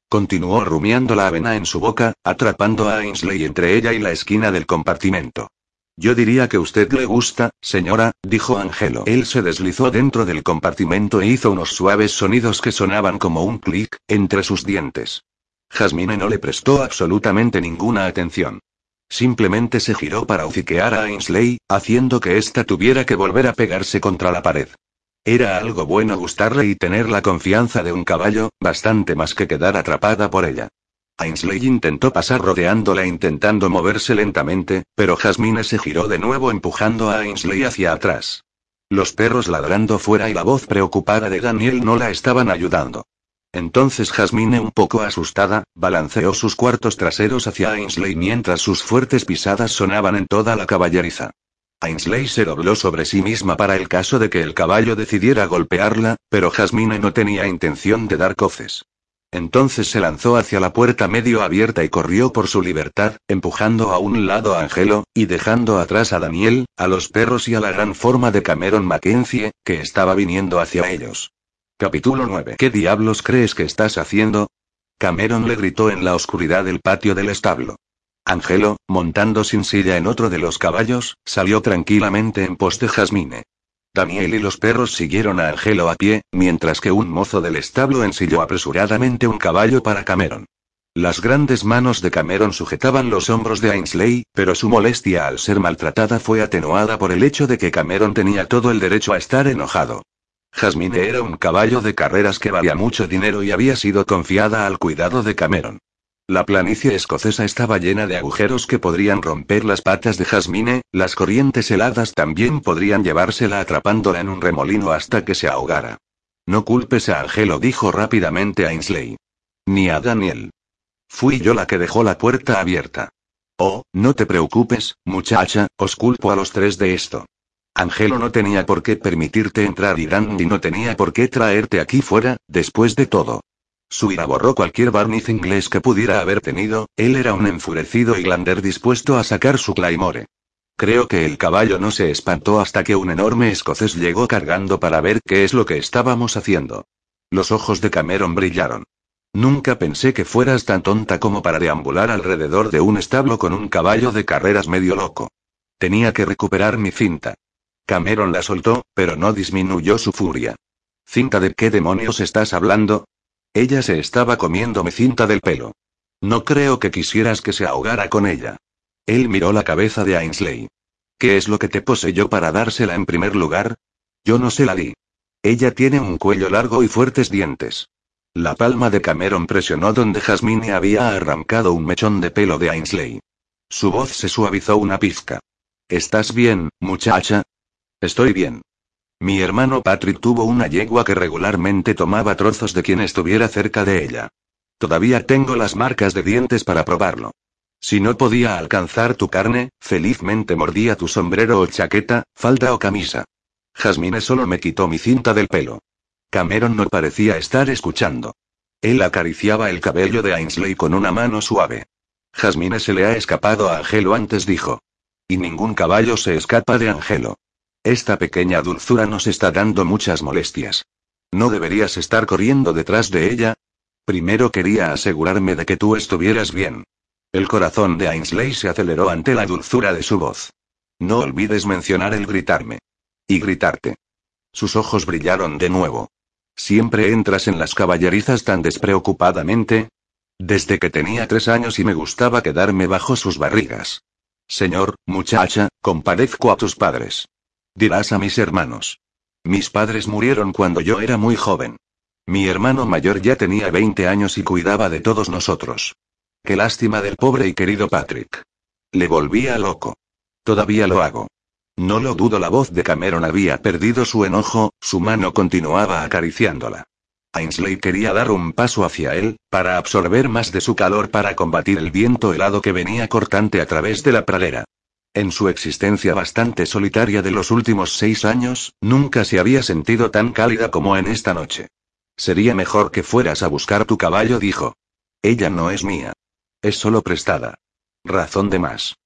Continuó rumiando la avena en su boca, atrapando a Ainsley entre ella y la esquina del compartimento. Yo diría que usted le gusta, señora, dijo Angelo. Él se deslizó dentro del compartimento e hizo unos suaves sonidos que sonaban como un clic, entre sus dientes. Jasmine no le prestó absolutamente ninguna atención. Simplemente se giró para hociquear a Ainsley, haciendo que ésta tuviera que volver a pegarse contra la pared. Era algo bueno gustarle y tener la confianza de un caballo, bastante más que quedar atrapada por ella. Ainsley intentó pasar rodeándola intentando moverse lentamente, pero Jasmine se giró de nuevo empujando a Ainsley hacia atrás. Los perros ladrando fuera y la voz preocupada de Daniel no la estaban ayudando. Entonces Jasmine, un poco asustada, balanceó sus cuartos traseros hacia Ainsley mientras sus fuertes pisadas sonaban en toda la caballeriza. Ainsley se dobló sobre sí misma para el caso de que el caballo decidiera golpearla, pero Jasmine no tenía intención de dar coces. Entonces se lanzó hacia la puerta medio abierta y corrió por su libertad, empujando a un lado a Angelo, y dejando atrás a Daniel, a los perros y a la gran forma de Cameron Mackenzie, que estaba viniendo hacia ellos. Capítulo 9. ¿Qué diablos crees que estás haciendo? Cameron le gritó en la oscuridad del patio del establo. Angelo, montando sin silla en otro de los caballos, salió tranquilamente en pos de Jasmine. Daniel y los perros siguieron a Angelo a pie, mientras que un mozo del establo ensilló apresuradamente un caballo para Cameron. Las grandes manos de Cameron sujetaban los hombros de Ainsley, pero su molestia al ser maltratada fue atenuada por el hecho de que Cameron tenía todo el derecho a estar enojado. Jasmine era un caballo de carreras que valía mucho dinero y había sido confiada al cuidado de Cameron. La planicie escocesa estaba llena de agujeros que podrían romper las patas de Jasmine, las corrientes heladas también podrían llevársela atrapándola en un remolino hasta que se ahogara. No culpes a Angelo, dijo rápidamente Ainsley. Ni a Daniel. Fui yo la que dejó la puerta abierta. Oh, no te preocupes, muchacha, os culpo a los tres de esto. Angelo no tenía por qué permitirte entrar y Dandy no tenía por qué traerte aquí fuera, después de todo. Su ira borró cualquier barniz inglés que pudiera haber tenido, él era un enfurecido Highlander dispuesto a sacar su claymore. Creo que el caballo no se espantó hasta que un enorme escocés llegó cargando para ver qué es lo que estábamos haciendo. Los ojos de Cameron brillaron. Nunca pensé que fueras tan tonta como para deambular alrededor de un establo con un caballo de carreras medio loco. Tenía que recuperar mi cinta. Cameron la soltó, pero no disminuyó su furia. ¿Cinta de qué demonios estás hablando? Ella se estaba comiendo mi cinta del pelo. No creo que quisieras que se ahogara con ella. Él miró la cabeza de Ainsley. ¿Qué es lo que te poseyó para dársela en primer lugar? Yo no se la di. Ella tiene un cuello largo y fuertes dientes. La palma de Cameron presionó donde Jasmine había arrancado un mechón de pelo de Ainsley. Su voz se suavizó una pizca. ¿Estás bien, muchacha? Estoy bien. Mi hermano Patrick tuvo una yegua que regularmente tomaba trozos de quien estuviera cerca de ella. Todavía tengo las marcas de dientes para probarlo. Si no podía alcanzar tu carne, felizmente mordía tu sombrero o chaqueta, falda o camisa. Jasmine solo me quitó mi cinta del pelo. Cameron no parecía estar escuchando. Él acariciaba el cabello de Ainsley con una mano suave. Jasmine se le ha escapado a Angelo antes dijo. Y ningún caballo se escapa de Angelo. Esta pequeña dulzura nos está dando muchas molestias. ¿No deberías estar corriendo detrás de ella? Primero quería asegurarme de que tú estuvieras bien. El corazón de Ainsley se aceleró ante la dulzura de su voz. No olvides mencionar el gritarme. Y gritarte. Sus ojos brillaron de nuevo. ¿Siempre entras en las caballerizas tan despreocupadamente? Desde que tenía tres años y me gustaba quedarme bajo sus barrigas. Señor, muchacha, compadezco a tus padres. Dirás a mis hermanos. Mis padres murieron cuando yo era muy joven. Mi hermano mayor ya tenía 20 años y cuidaba de todos nosotros. Qué lástima del pobre y querido Patrick. Le volvía loco. Todavía lo hago. No lo dudo, la voz de Cameron había perdido su enojo, su mano continuaba acariciándola. Ainsley quería dar un paso hacia él, para absorber más de su calor para combatir el viento helado que venía cortante a través de la pradera. En su existencia bastante solitaria de los últimos seis años, nunca se había sentido tan cálida como en esta noche. Sería mejor que fueras a buscar tu caballo, dijo. Ella no es mía. Es solo prestada. Razón de más.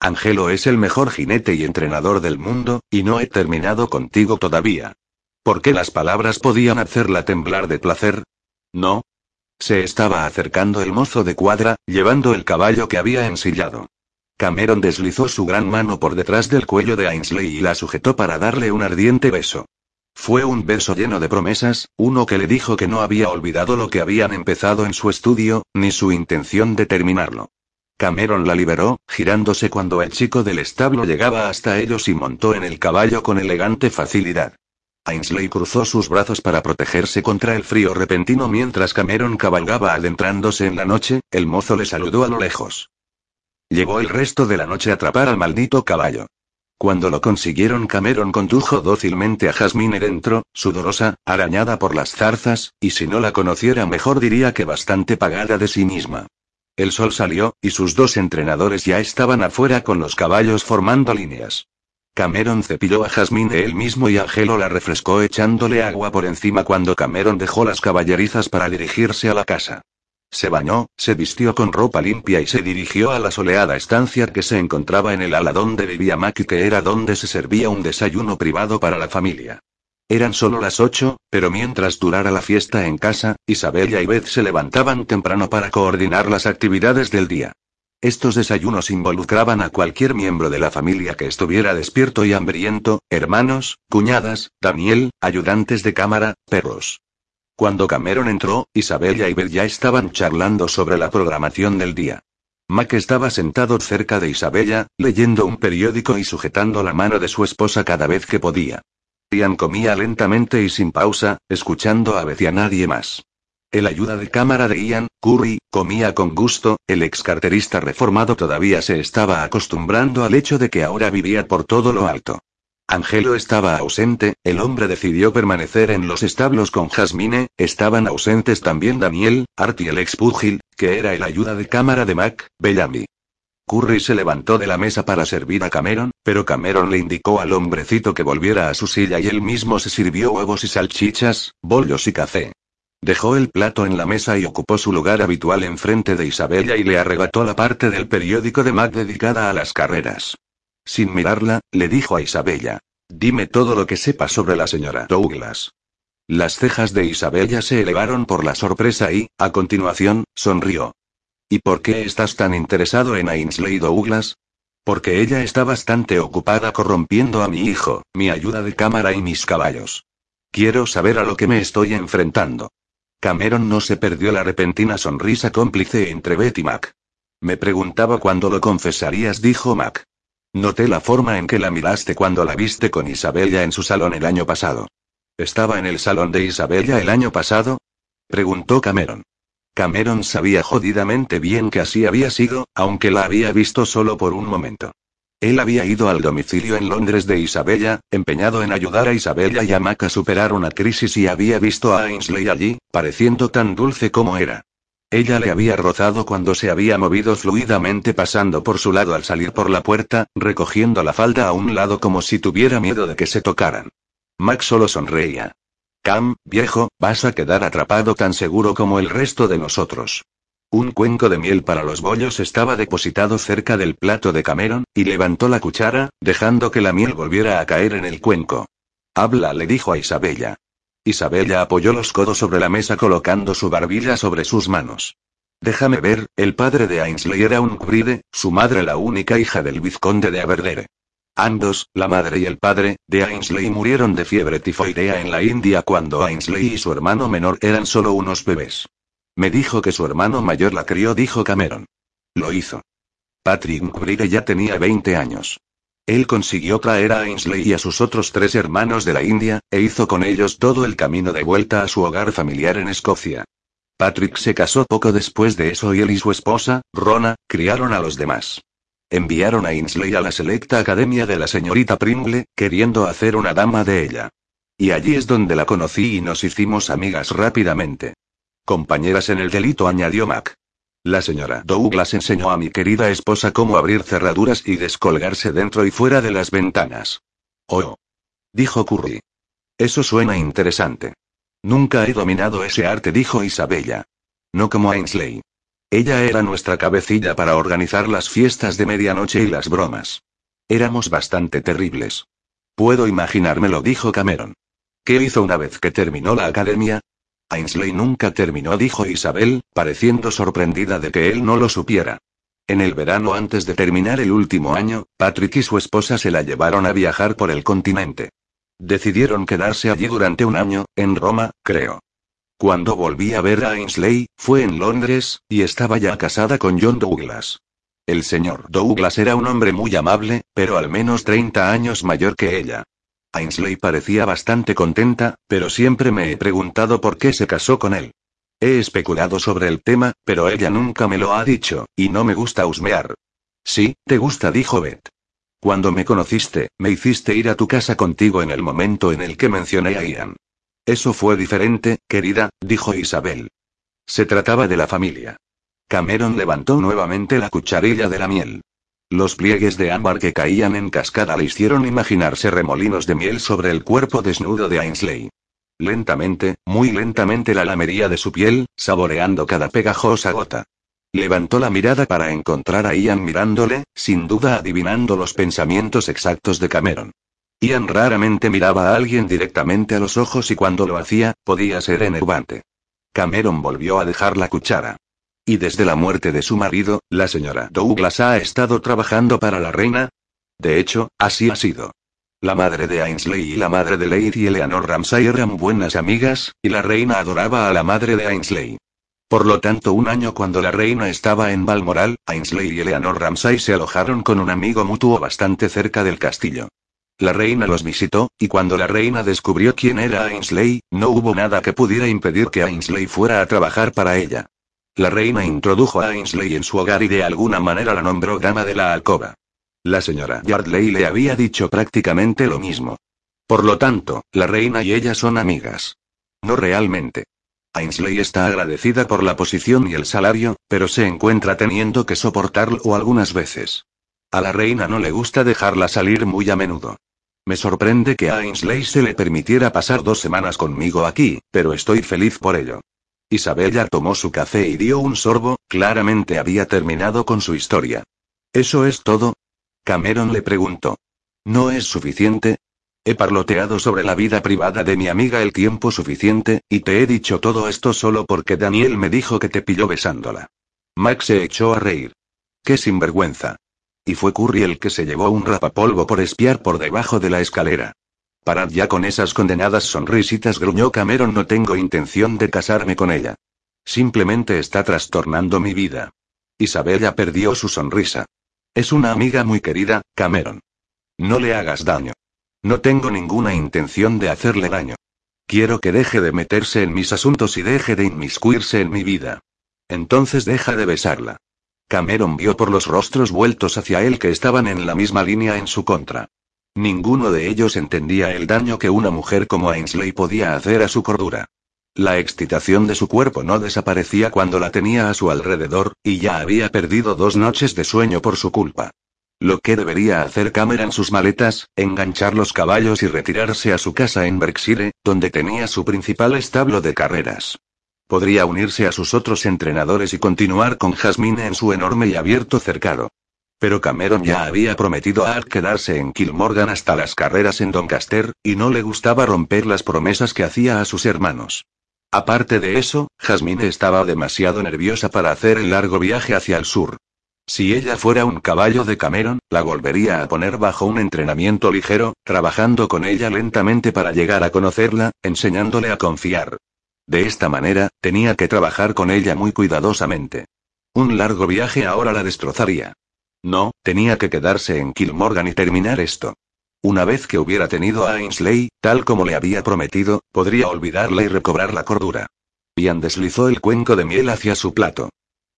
Angelo es el mejor jinete y entrenador del mundo, y no he terminado contigo todavía. ¿Por qué las palabras podían hacerla temblar de placer? No. Se estaba acercando el mozo de cuadra, llevando el caballo que había ensillado. Cameron deslizó su gran mano por detrás del cuello de Ainsley y la sujetó para darle un ardiente beso. Fue un beso lleno de promesas, uno que le dijo que no había olvidado lo que habían empezado en su estudio, ni su intención de terminarlo. Cameron la liberó, girándose cuando el chico del establo llegaba hasta ellos y montó en el caballo con elegante facilidad. Ainsley cruzó sus brazos para protegerse contra el frío repentino mientras Cameron cabalgaba adentrándose en la noche, el mozo le saludó a lo lejos. Llevó el resto de la noche a atrapar al maldito caballo. Cuando lo consiguieron, Cameron condujo dócilmente a Jasmine dentro, sudorosa, arañada por las zarzas, y si no la conociera mejor diría que bastante pagada de sí misma. El sol salió, y sus dos entrenadores ya estaban afuera con los caballos formando líneas. Cameron cepilló a Jasmine él mismo y Angelo la refrescó echándole agua por encima cuando Cameron dejó las caballerizas para dirigirse a la casa. Se bañó, se vistió con ropa limpia y se dirigió a la soleada estancia que se encontraba en el ala donde vivía Mac y que era donde se servía un desayuno privado para la familia. Eran solo las ocho, pero mientras durara la fiesta en casa, Isabella y Beth se levantaban temprano para coordinar las actividades del día. Estos desayunos involucraban a cualquier miembro de la familia que estuviera despierto y hambriento, hermanos, cuñadas, Daniel, ayudantes de cámara, perros. Cuando Cameron entró, Isabella y Beth ya estaban charlando sobre la programación del día. Mac estaba sentado cerca de Isabella, leyendo un periódico y sujetando la mano de su esposa cada vez que podía. Ian comía lentamente y sin pausa, escuchando a Beth y a nadie más. El ayuda de cámara de Ian, Curry, comía con gusto, el ex carterista reformado todavía se estaba acostumbrando al hecho de que ahora vivía por todo lo alto. Angelo estaba ausente, el hombre decidió permanecer en los establos con Jasmine, estaban ausentes también Daniel, Art y el ex púgil, que era el ayuda de cámara de Mac, Bellamy. Curry se levantó de la mesa para servir a Cameron, pero Cameron le indicó al hombrecito que volviera a su silla y él mismo se sirvió huevos y salchichas, bollos y café. Dejó el plato en la mesa y ocupó su lugar habitual enfrente de Isabella y le arrebató la parte del periódico de Mac dedicada a las carreras. Sin mirarla, le dijo a Isabella. Dime todo lo que sepa sobre la señora Douglas. Las cejas de Isabella se elevaron por la sorpresa y, a continuación, sonrió. ¿Y por qué estás tan interesado en Ainsley Douglas? Porque ella está bastante ocupada corrompiendo a mi hijo, mi ayuda de cámara y mis caballos. Quiero saber a lo que me estoy enfrentando. Cameron no se perdió la repentina sonrisa cómplice entre Beth y Mac. Me preguntaba cuándo lo confesarías, dijo Mac. Noté la forma en que la miraste cuando la viste con Isabella en su salón el año pasado. ¿Estaba en el salón de Isabella el año pasado? preguntó Cameron. Cameron sabía jodidamente bien que así había sido, aunque la había visto solo por un momento. Él había ido al domicilio en Londres de Isabella, empeñado en ayudar a Isabella y a Mac a superar una crisis y había visto a Ainsley allí, pareciendo tan dulce como era. Ella le había rozado cuando se había movido fluidamente pasando por su lado al salir por la puerta, recogiendo la falda a un lado como si tuviera miedo de que se tocaran. Mac solo sonreía. Cam, viejo, vas a quedar atrapado tan seguro como el resto de nosotros. Un cuenco de miel para los bollos estaba depositado cerca del plato de Cameron, y levantó la cuchara, dejando que la miel volviera a caer en el cuenco. Habla, le dijo a Isabella. Isabella apoyó los codos sobre la mesa colocando su barbilla sobre sus manos. Déjame ver, el padre de Ainsley era un cubride, su madre la única hija del vizconde de Aberdere. Ambos, la madre y el padre, de Ainsley murieron de fiebre tifoidea en la India cuando Ainsley y su hermano menor eran solo unos bebés. Me dijo que su hermano mayor la crió, dijo Cameron. Lo hizo. Patrick McBride ya tenía 20 años. Él consiguió traer a Ainsley y a sus otros tres hermanos de la India, e hizo con ellos todo el camino de vuelta a su hogar familiar en Escocia. Patrick se casó poco después de eso y él y su esposa, Rona, criaron a los demás. Enviaron a Ainsley a la selecta academia de la señorita Pringle, queriendo hacer una dama de ella. Y allí es donde la conocí y nos hicimos amigas rápidamente. Compañeras en el delito, añadió Mac. La señora Douglas enseñó a mi querida esposa cómo abrir cerraduras y descolgarse dentro y fuera de las ventanas. Oh. Dijo Curry. Eso suena interesante. Nunca he dominado ese arte, dijo Isabella. No como Ainsley. Ella era nuestra cabecilla para organizar las fiestas de medianoche y las bromas. Éramos bastante terribles. Puedo imaginármelo, dijo Cameron. ¿Qué hizo una vez que terminó la academia? Ainsley nunca terminó, dijo Isabel, pareciendo sorprendida de que él no lo supiera. En el verano antes de terminar el último año, Patrick y su esposa se la llevaron a viajar por el continente. Decidieron quedarse allí durante un año, en Roma, creo. Cuando volví a ver a Ainsley, fue en Londres, y estaba ya casada con John Douglas. El señor Douglas era un hombre muy amable, pero al menos 30 años mayor que ella. Ainsley parecía bastante contenta, pero siempre me he preguntado por qué se casó con él. He especulado sobre el tema, pero ella nunca me lo ha dicho, y no me gusta husmear. Sí, te gusta, dijo Beth. Cuando me conociste, me hiciste ir a tu casa contigo en el momento en el que mencioné a Ian. Eso fue diferente, querida, dijo Isabel. Se trataba de la familia. Cameron levantó nuevamente la cucharilla de la miel. Los pliegues de ámbar que caían en cascada le hicieron imaginarse remolinos de miel sobre el cuerpo desnudo de Ainsley. Lentamente, muy lentamente la lamería de su piel, saboreando cada pegajosa gota. Levantó la mirada para encontrar a Ian mirándole, sin duda adivinando los pensamientos exactos de Cameron. Ian raramente miraba a alguien directamente a los ojos y cuando lo hacía, podía ser enervante. Cameron volvió a dejar la cuchara. Y desde la muerte de su marido, la señora Douglas ha estado trabajando para la reina. De hecho, así ha sido. La madre de Ainsley y la madre de Lady Eleanor Ramsay eran buenas amigas, y la reina adoraba a la madre de Ainsley. Por lo tanto, un año cuando la reina estaba en Balmoral, Ainsley y Eleanor Ramsay se alojaron con un amigo mutuo bastante cerca del castillo. La reina los visitó, y cuando la reina descubrió quién era Ainsley, no hubo nada que pudiera impedir que Ainsley fuera a trabajar para ella. La reina introdujo a Ainsley en su hogar y de alguna manera la nombró dama de la alcoba. La señora Yardley le había dicho prácticamente lo mismo. Por lo tanto, la reina y ella son amigas. No realmente. Ainsley está agradecida por la posición y el salario, pero se encuentra teniendo que soportarlo algunas veces. A la reina no le gusta dejarla salir muy a menudo. Me sorprende que a Ainsley se le permitiera pasar dos semanas conmigo aquí, pero estoy feliz por ello. Isabella tomó su café y dio un sorbo, claramente había terminado con su historia. ¿Eso es todo? Cameron le preguntó. ¿No es suficiente? He parloteado sobre la vida privada de mi amiga el tiempo suficiente, y te he dicho todo esto solo porque Daniel me dijo que te pilló besándola. Max se echó a reír. ¡Qué sinvergüenza! Y fue Curry el que se llevó un rapapolvo por espiar por debajo de la escalera. Parad ya con esas condenadas sonrisitas, gruñó Cameron. No tengo intención de casarme con ella. Simplemente está trastornando mi vida. Isabella perdió su sonrisa. Es una amiga muy querida, Cameron. No le hagas daño. No tengo ninguna intención de hacerle daño. Quiero que deje de meterse en mis asuntos y deje de inmiscuirse en mi vida. Entonces deja de besarla. Cameron vio por los rostros vueltos hacia él que estaban en la misma línea en su contra. Ninguno de ellos entendía el daño que una mujer como Ainsley podía hacer a su cordura. La excitación de su cuerpo no desaparecía cuando la tenía a su alrededor, y ya había perdido dos noches de sueño por su culpa. Lo que debería hacer Cameron sus maletas, enganchar los caballos y retirarse a su casa en Berkshire, donde tenía su principal establo de carreras. Podría unirse a sus otros entrenadores y continuar con Jasmine en su enorme y abierto cercado. Pero Cameron ya había prometido a quedarse en Kilmorgan hasta las carreras en Doncaster, y no le gustaba romper las promesas que hacía a sus hermanos. Aparte de eso, Jasmine estaba demasiado nerviosa para hacer el largo viaje hacia el sur. Si ella fuera un caballo de Cameron, la volvería a poner bajo un entrenamiento ligero, trabajando con ella lentamente para llegar a conocerla, enseñándole a confiar. De esta manera, tenía que trabajar con ella muy cuidadosamente. Un largo viaje ahora la destrozaría. No, tenía que quedarse en Kilmorgan y terminar esto. Una vez que hubiera tenido a Ainsley, tal como le había prometido, podría olvidarla y recobrar la cordura. Ian deslizó el cuenco de miel hacia su plato.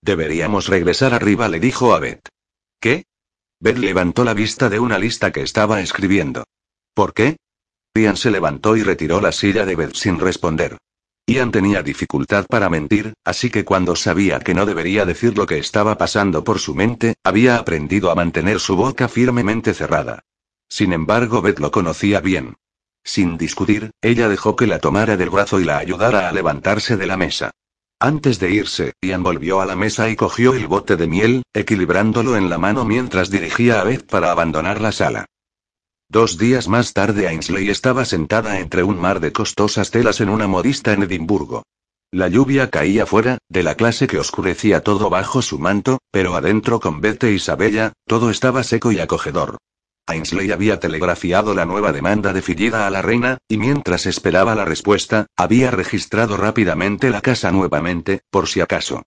Deberíamos regresar arriba, le dijo a Beth. ¿Qué? Beth levantó la vista de una lista que estaba escribiendo. ¿Por qué? Ian se levantó y retiró la silla de Beth sin responder. Ian tenía dificultad para mentir, así que cuando sabía que no debería decir lo que estaba pasando por su mente, había aprendido a mantener su boca firmemente cerrada. Sin embargo, Beth lo conocía bien. Sin discutir, ella dejó que la tomara del brazo y la ayudara a levantarse de la mesa. Antes de irse, Ian volvió a la mesa y cogió el bote de miel, equilibrándolo en la mano mientras dirigía a Beth para abandonar la sala. Dos días más tarde Ainsley estaba sentada entre un mar de costosas telas en una modista en Edimburgo. La lluvia caía fuera, de la clase que oscurecía todo bajo su manto, pero adentro con Beth e Isabella, todo estaba seco y acogedor. Ainsley había telegrafiado la nueva demanda de Fillida a la reina, y mientras esperaba la respuesta, había registrado rápidamente la casa nuevamente, por si acaso.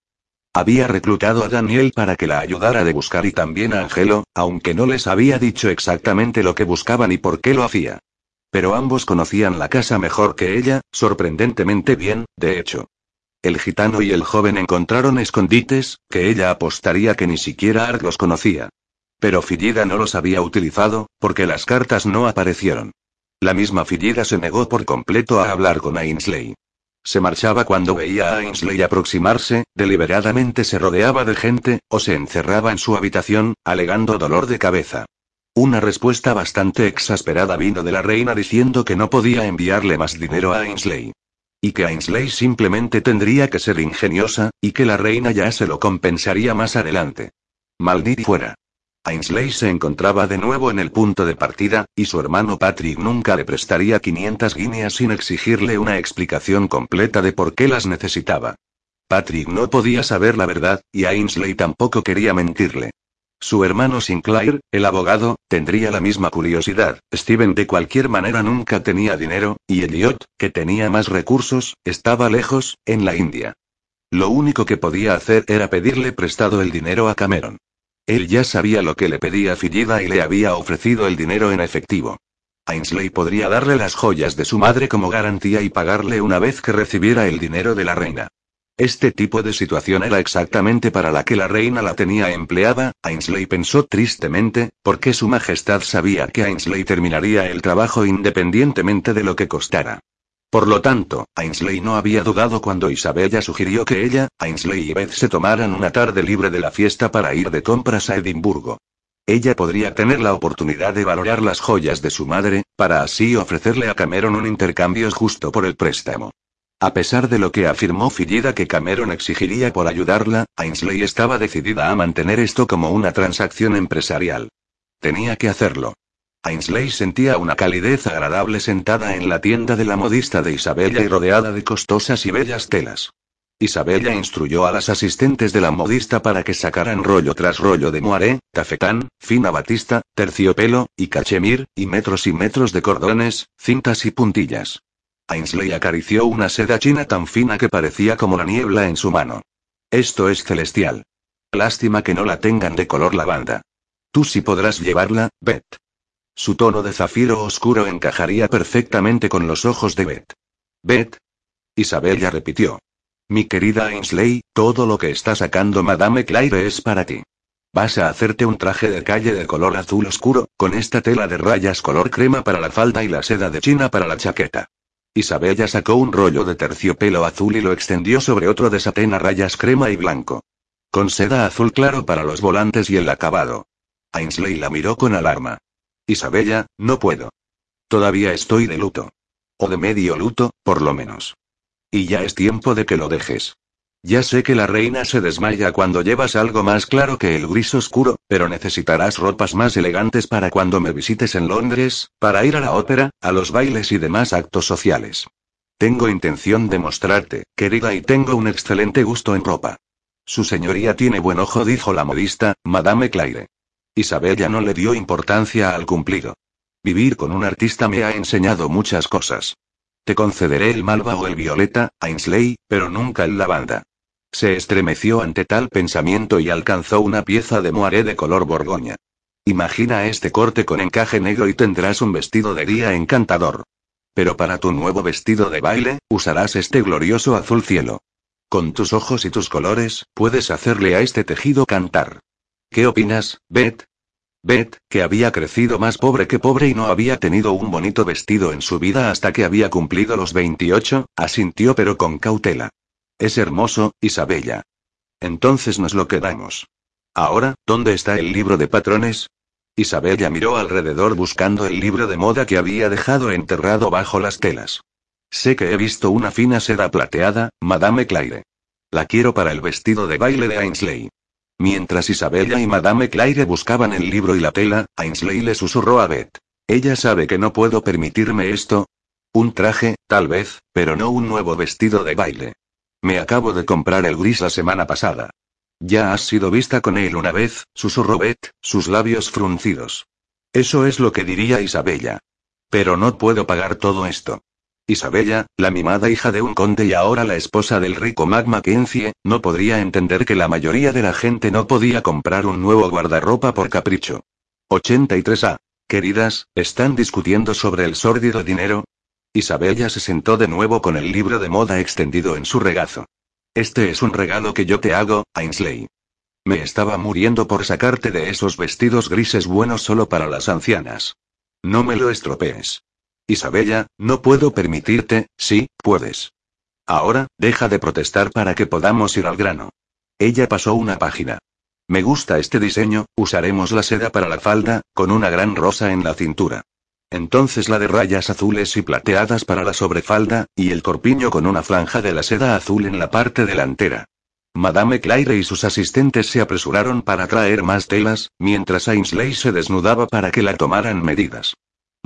Había reclutado a Daniel para que la ayudara de buscar y también a Angelo, aunque no les había dicho exactamente lo que buscaban y por qué lo hacía. Pero ambos conocían la casa mejor que ella, sorprendentemente bien, de hecho. El gitano y el joven encontraron escondites, que ella apostaría que ni siquiera Arg los conocía. Pero Fillida no los había utilizado, porque las cartas no aparecieron. La misma Fillida se negó por completo a hablar con Ainsley. Se marchaba cuando veía a Ainsley aproximarse, deliberadamente se rodeaba de gente, o se encerraba en su habitación, alegando dolor de cabeza. Una respuesta bastante exasperada vino de la reina diciendo que no podía enviarle más dinero a Ainsley. Y que Ainsley simplemente tendría que ser ingeniosa, y que la reina ya se lo compensaría más adelante. Maldita fuera. Ainsley se encontraba de nuevo en el punto de partida, y su hermano Patrick nunca le prestaría 500 guineas sin exigirle una explicación completa de por qué las necesitaba. Patrick no podía saber la verdad, y Ainsley tampoco quería mentirle. Su hermano Sinclair, el abogado, tendría la misma curiosidad. Steven de cualquier manera nunca tenía dinero, y Elliot, que tenía más recursos, estaba lejos, en la India. Lo único que podía hacer era pedirle prestado el dinero a Cameron. Él ya sabía lo que le pedía Fillida y le había ofrecido el dinero en efectivo. Ainsley podría darle las joyas de su madre como garantía y pagarle una vez que recibiera el dinero de la reina. Este tipo de situación era exactamente para la que la reina la tenía empleada, Ainsley pensó tristemente, porque su majestad sabía que Ainsley terminaría el trabajo independientemente de lo que costara. Por lo tanto, Ainsley no había dudado cuando Isabella sugirió que ella, Ainsley y Beth se tomaran una tarde libre de la fiesta para ir de compras a Edimburgo. Ella podría tener la oportunidad de valorar las joyas de su madre, para así ofrecerle a Cameron un intercambio justo por el préstamo. A pesar de lo que afirmó Fillida que Cameron exigiría por ayudarla, Ainsley estaba decidida a mantener esto como una transacción empresarial. Tenía que hacerlo. Ainsley sentía una calidez agradable sentada en la tienda de la modista de Isabella y rodeada de costosas y bellas telas. Isabella instruyó a las asistentes de la modista para que sacaran rollo tras rollo de moaré, tafetán, fina batista, terciopelo, y cachemir, y metros y metros de cordones, cintas y puntillas. Ainsley acarició una seda china tan fina que parecía como la niebla en su mano. Esto es celestial. Lástima que no la tengan de color lavanda. Tú sí podrás llevarla, Beth. Su tono de zafiro oscuro encajaría perfectamente con los ojos de Beth. Beth. Isabella repitió. Mi querida Ainsley, todo lo que está sacando Madame Claire es para ti. Vas a hacerte un traje de calle de color azul oscuro, con esta tela de rayas color crema para la falda y la seda de china para la chaqueta. Isabella sacó un rollo de terciopelo azul y lo extendió sobre otro de satén a rayas crema y blanco. Con seda azul claro para los volantes y el acabado. Ainsley la miró con alarma. Isabella, no puedo. Todavía estoy de luto. O de medio luto, por lo menos. Y ya es tiempo de que lo dejes. Ya sé que la reina se desmaya cuando llevas algo más claro que el gris oscuro, pero necesitarás ropas más elegantes para cuando me visites en Londres, para ir a la ópera, a los bailes y demás actos sociales. Tengo intención de mostrarte, querida, y tengo un excelente gusto en ropa. Su señoría tiene buen ojo, dijo la modista, Madame Claire. Isabella no le dio importancia al cumplido. Vivir con un artista me ha enseñado muchas cosas. Te concederé el malva o el violeta, Ainsley, pero nunca el lavanda. Se estremeció ante tal pensamiento y alcanzó una pieza de moaré de color borgoña. Imagina este corte con encaje negro y tendrás un vestido de día encantador. Pero para tu nuevo vestido de baile, usarás este glorioso azul cielo. Con tus ojos y tus colores, puedes hacerle a este tejido cantar. ¿Qué opinas, Beth? Beth, que había crecido más pobre que pobre y no había tenido un bonito vestido en su vida hasta que había cumplido los 28, asintió pero con cautela. Es hermoso, Isabella. Entonces nos lo quedamos. Ahora, ¿dónde está el libro de patrones? Isabella miró alrededor buscando el libro de moda que había dejado enterrado bajo las telas. Sé que he visto una fina seda plateada, Madame Claire. La quiero para el vestido de baile de Ainsley. Mientras Isabella y Madame Claire buscaban el libro y la tela, Ainsley le susurró a Beth. Ella sabe que no puedo permitirme esto. Un traje, tal vez, pero no un nuevo vestido de baile. Me acabo de comprar el gris la semana pasada. Ya has sido vista con él una vez, susurró Beth, sus labios fruncidos. Eso es lo que diría Isabella. Pero no puedo pagar todo esto. Isabella, la mimada hija de un conde y ahora la esposa del rico Mac Mackenzie, no podría entender que la mayoría de la gente no podía comprar un nuevo guardarropa por capricho. 83A. Queridas, ¿están discutiendo sobre el sórdido dinero? Isabella se sentó de nuevo con el libro de moda extendido en su regazo. Este es un regalo que yo te hago, Ainsley. Me estaba muriendo por sacarte de esos vestidos grises buenos solo para las ancianas. No me lo estropees. Isabella, no puedo permitirte, sí, puedes. Ahora, deja de protestar para que podamos ir al grano. Ella pasó una página. Me gusta este diseño, usaremos la seda para la falda, con una gran rosa en la cintura. Entonces la de rayas azules y plateadas para la sobrefalda, y el corpiño con una franja de la seda azul en la parte delantera. Madame Claire y sus asistentes se apresuraron para traer más telas, mientras Ainsley se desnudaba para que la tomaran medidas.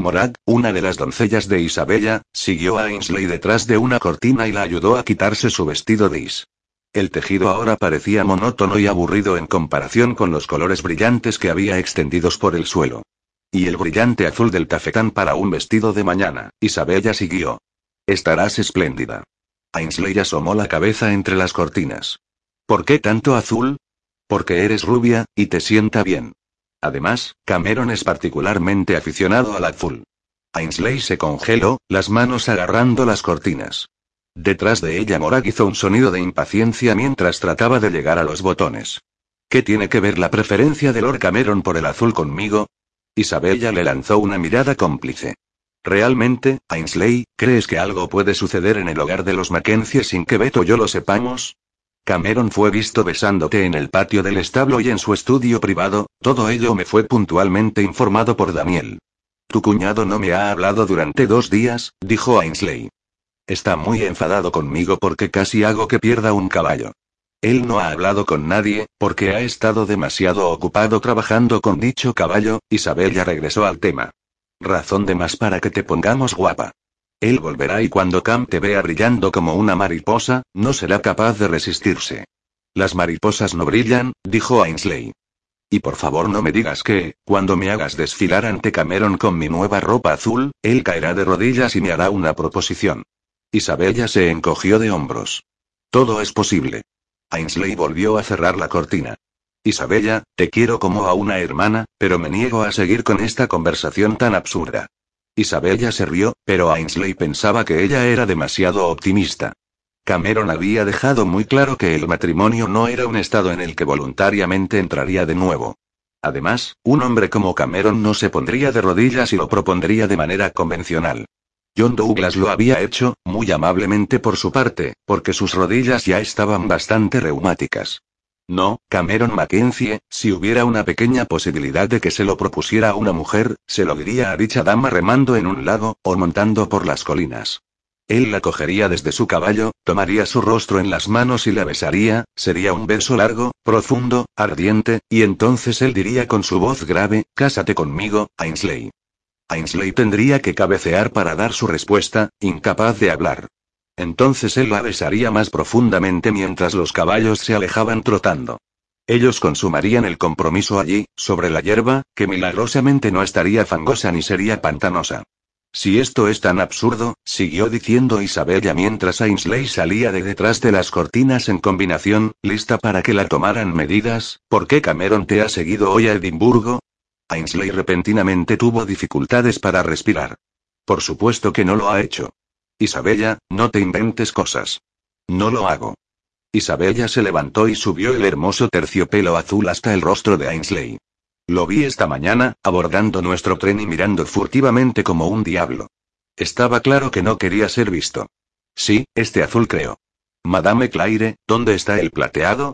Morag, una de las doncellas de Isabella, siguió a Ainsley detrás de una cortina y la ayudó a quitarse su vestido de is. El tejido ahora parecía monótono y aburrido en comparación con los colores brillantes que había extendidos por el suelo. Y el brillante azul del tafetán para un vestido de mañana, Isabella siguió. Estarás espléndida. Ainsley asomó la cabeza entre las cortinas. ¿Por qué tanto azul? Porque eres rubia, y te sienta bien. Además, Cameron es particularmente aficionado al azul. Ainsley se congeló, las manos agarrando las cortinas. Detrás de ella Morag hizo un sonido de impaciencia mientras trataba de llegar a los botones. ¿Qué tiene que ver la preferencia de Lord Cameron por el azul conmigo? Isabella le lanzó una mirada cómplice. ¿Realmente, Ainsley, crees que algo puede suceder en el hogar de los Mackenzie sin que Beto yo lo sepamos? Cameron fue visto besándote en el patio del establo y en su estudio privado, todo ello me fue puntualmente informado por Daniel. Tu cuñado no me ha hablado durante dos días, dijo Ainsley. Está muy enfadado conmigo porque casi hago que pierda un caballo. Él no ha hablado con nadie, porque ha estado demasiado ocupado trabajando con dicho caballo, Isabel ya regresó al tema. Razón de más para que te pongamos guapa. Él volverá y cuando Cam te vea brillando como una mariposa, no será capaz de resistirse. Las mariposas no brillan, dijo Ainsley. Y por favor no me digas que, cuando me hagas desfilar ante Cameron con mi nueva ropa azul, él caerá de rodillas y me hará una proposición. Isabella se encogió de hombros. Todo es posible. Ainsley volvió a cerrar la cortina. Isabella, te quiero como a una hermana, pero me niego a seguir con esta conversación tan absurda. Isabella se rió, pero Ainsley pensaba que ella era demasiado optimista. Cameron había dejado muy claro que el matrimonio no era un estado en el que voluntariamente entraría de nuevo. Además, un hombre como Cameron no se pondría de rodillas y lo propondría de manera convencional. John Douglas lo había hecho, muy amablemente por su parte, porque sus rodillas ya estaban bastante reumáticas. No, Cameron Mackenzie, si hubiera una pequeña posibilidad de que se lo propusiera a una mujer, se lo diría a dicha dama remando en un lago, o montando por las colinas. Él la cogería desde su caballo, tomaría su rostro en las manos y la besaría, sería un beso largo, profundo, ardiente, y entonces él diría con su voz grave, Cásate conmigo, Ainsley. Ainsley tendría que cabecear para dar su respuesta, incapaz de hablar. Entonces él la besaría más profundamente mientras los caballos se alejaban trotando. Ellos consumarían el compromiso allí, sobre la hierba, que milagrosamente no estaría fangosa ni sería pantanosa. Si esto es tan absurdo, siguió diciendo Isabella mientras Ainsley salía de detrás de las cortinas en combinación, lista para que la tomaran medidas, ¿por qué Cameron te ha seguido hoy a Edimburgo? Ainsley repentinamente tuvo dificultades para respirar. Por supuesto que no lo ha hecho. Isabella, no te inventes cosas. No lo hago. Isabella se levantó y subió el hermoso terciopelo azul hasta el rostro de Ainsley. Lo vi esta mañana, abordando nuestro tren y mirando furtivamente como un diablo. Estaba claro que no quería ser visto. Sí, este azul creo. Madame Claire, ¿dónde está el plateado?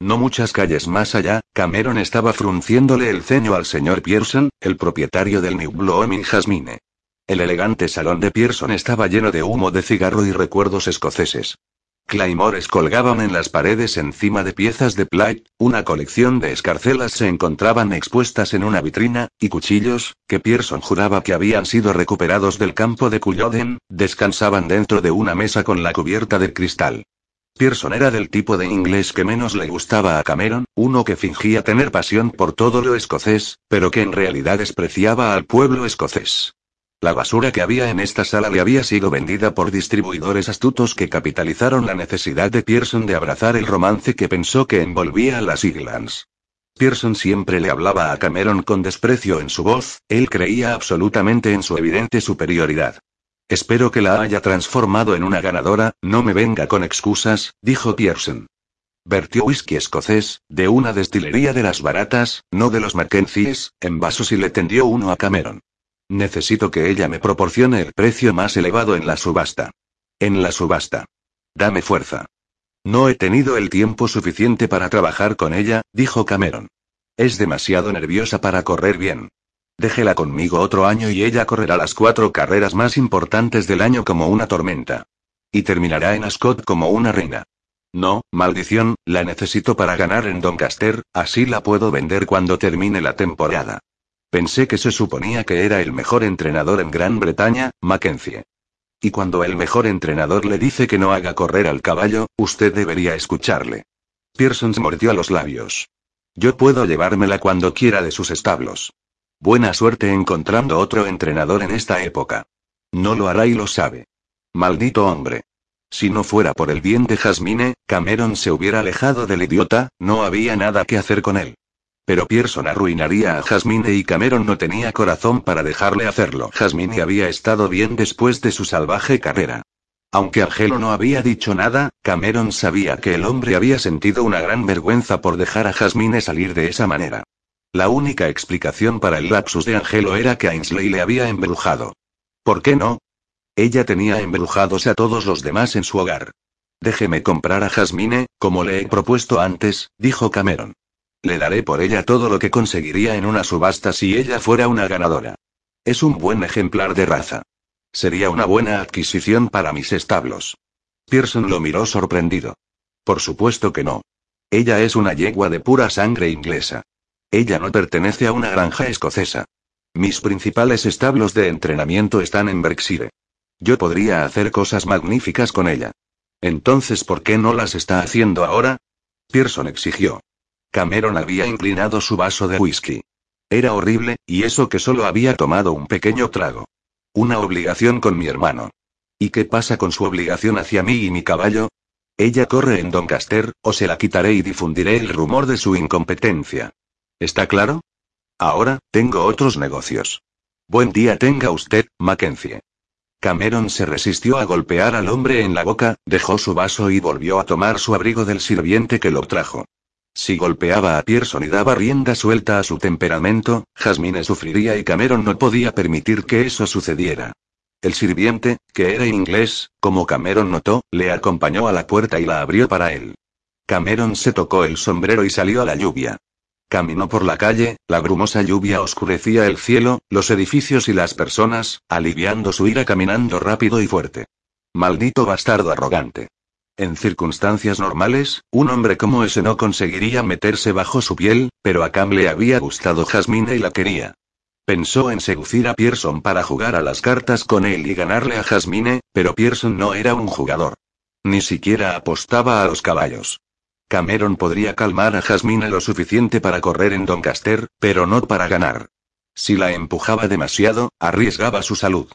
No muchas calles más allá, Cameron estaba frunciéndole el ceño al señor Pearson, el propietario del New Blooming Jasmine. El elegante salón de Pearson estaba lleno de humo de cigarro y recuerdos escoceses. Claymores colgaban en las paredes encima de piezas de plate, una colección de escarcelas se encontraban expuestas en una vitrina, y cuchillos, que Pearson juraba que habían sido recuperados del campo de Culloden, descansaban dentro de una mesa con la cubierta de cristal. Pearson era del tipo de inglés que menos le gustaba a Cameron, uno que fingía tener pasión por todo lo escocés, pero que en realidad despreciaba al pueblo escocés. La basura que había en esta sala le había sido vendida por distribuidores astutos que capitalizaron la necesidad de Pearson de abrazar el romance que pensó que envolvía a las Iglands. Pearson siempre le hablaba a Cameron con desprecio en su voz, él creía absolutamente en su evidente superioridad. Espero que la haya transformado en una ganadora, no me venga con excusas, dijo Pearson. Vertió whisky escocés, de una destilería de las baratas, no de los Mackenzies, en vasos y le tendió uno a Cameron. Necesito que ella me proporcione el precio más elevado en la subasta. En la subasta. Dame fuerza. No he tenido el tiempo suficiente para trabajar con ella, dijo Cameron. Es demasiado nerviosa para correr bien. Déjela conmigo otro año y ella correrá las cuatro carreras más importantes del año como una tormenta. Y terminará en Ascot como una reina. No, maldición, la necesito para ganar en Doncaster, así la puedo vender cuando termine la temporada. Pensé que se suponía que era el mejor entrenador en Gran Bretaña, Mackenzie. Y cuando el mejor entrenador le dice que no haga correr al caballo, usted debería escucharle. Pearson se mordió los labios. Yo puedo llevármela cuando quiera de sus establos. Buena suerte encontrando otro entrenador en esta época. No lo hará y lo sabe. Maldito hombre. Si no fuera por el bien de Jasmine, Cameron se hubiera alejado del idiota, no había nada que hacer con él. Pero Pearson arruinaría a Jasmine y Cameron no tenía corazón para dejarle hacerlo. Jasmine había estado bien después de su salvaje carrera. Aunque Angelo no había dicho nada, Cameron sabía que el hombre había sentido una gran vergüenza por dejar a Jasmine salir de esa manera. La única explicación para el lapsus de Angelo era que Ainsley le había embrujado. ¿Por qué no? Ella tenía embrujados a todos los demás en su hogar. Déjeme comprar a Jasmine, como le he propuesto antes, dijo Cameron. Le daré por ella todo lo que conseguiría en una subasta si ella fuera una ganadora. Es un buen ejemplar de raza. Sería una buena adquisición para mis establos. Pearson lo miró sorprendido. Por supuesto que no. Ella es una yegua de pura sangre inglesa. Ella no pertenece a una granja escocesa. Mis principales establos de entrenamiento están en Berkshire. Yo podría hacer cosas magníficas con ella. Entonces, ¿por qué no las está haciendo ahora? Pearson exigió. Cameron había inclinado su vaso de whisky. Era horrible, y eso que solo había tomado un pequeño trago. Una obligación con mi hermano. ¿Y qué pasa con su obligación hacia mí y mi caballo? Ella corre en Doncaster, o se la quitaré y difundiré el rumor de su incompetencia. ¿Está claro? Ahora, tengo otros negocios. Buen día tenga usted, Mackenzie. Cameron se resistió a golpear al hombre en la boca, dejó su vaso y volvió a tomar su abrigo del sirviente que lo trajo. Si golpeaba a Pearson y daba rienda suelta a su temperamento, Jasmine sufriría y Cameron no podía permitir que eso sucediera. El sirviente, que era inglés, como Cameron notó, le acompañó a la puerta y la abrió para él. Cameron se tocó el sombrero y salió a la lluvia. Caminó por la calle, la brumosa lluvia oscurecía el cielo, los edificios y las personas, aliviando su ira caminando rápido y fuerte. Maldito bastardo arrogante. En circunstancias normales, un hombre como ese no conseguiría meterse bajo su piel, pero a Cam le había gustado Jasmine y la quería. Pensó en seducir a Pearson para jugar a las cartas con él y ganarle a Jasmine, pero Pearson no era un jugador. Ni siquiera apostaba a los caballos. Cameron podría calmar a Jasmine lo suficiente para correr en Doncaster, pero no para ganar. Si la empujaba demasiado, arriesgaba su salud.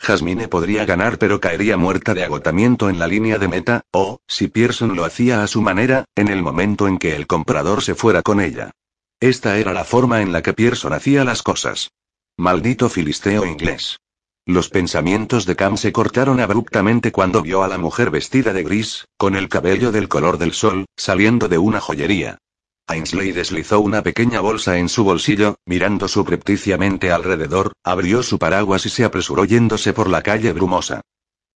Jasmine podría ganar pero caería muerta de agotamiento en la línea de meta, o, si Pearson lo hacía a su manera, en el momento en que el comprador se fuera con ella. Esta era la forma en la que Pearson hacía las cosas. Maldito filisteo inglés. Los pensamientos de Cam se cortaron abruptamente cuando vio a la mujer vestida de gris, con el cabello del color del sol, saliendo de una joyería. Ainsley deslizó una pequeña bolsa en su bolsillo, mirando subrepticiamente alrededor, abrió su paraguas y se apresuró yéndose por la calle brumosa.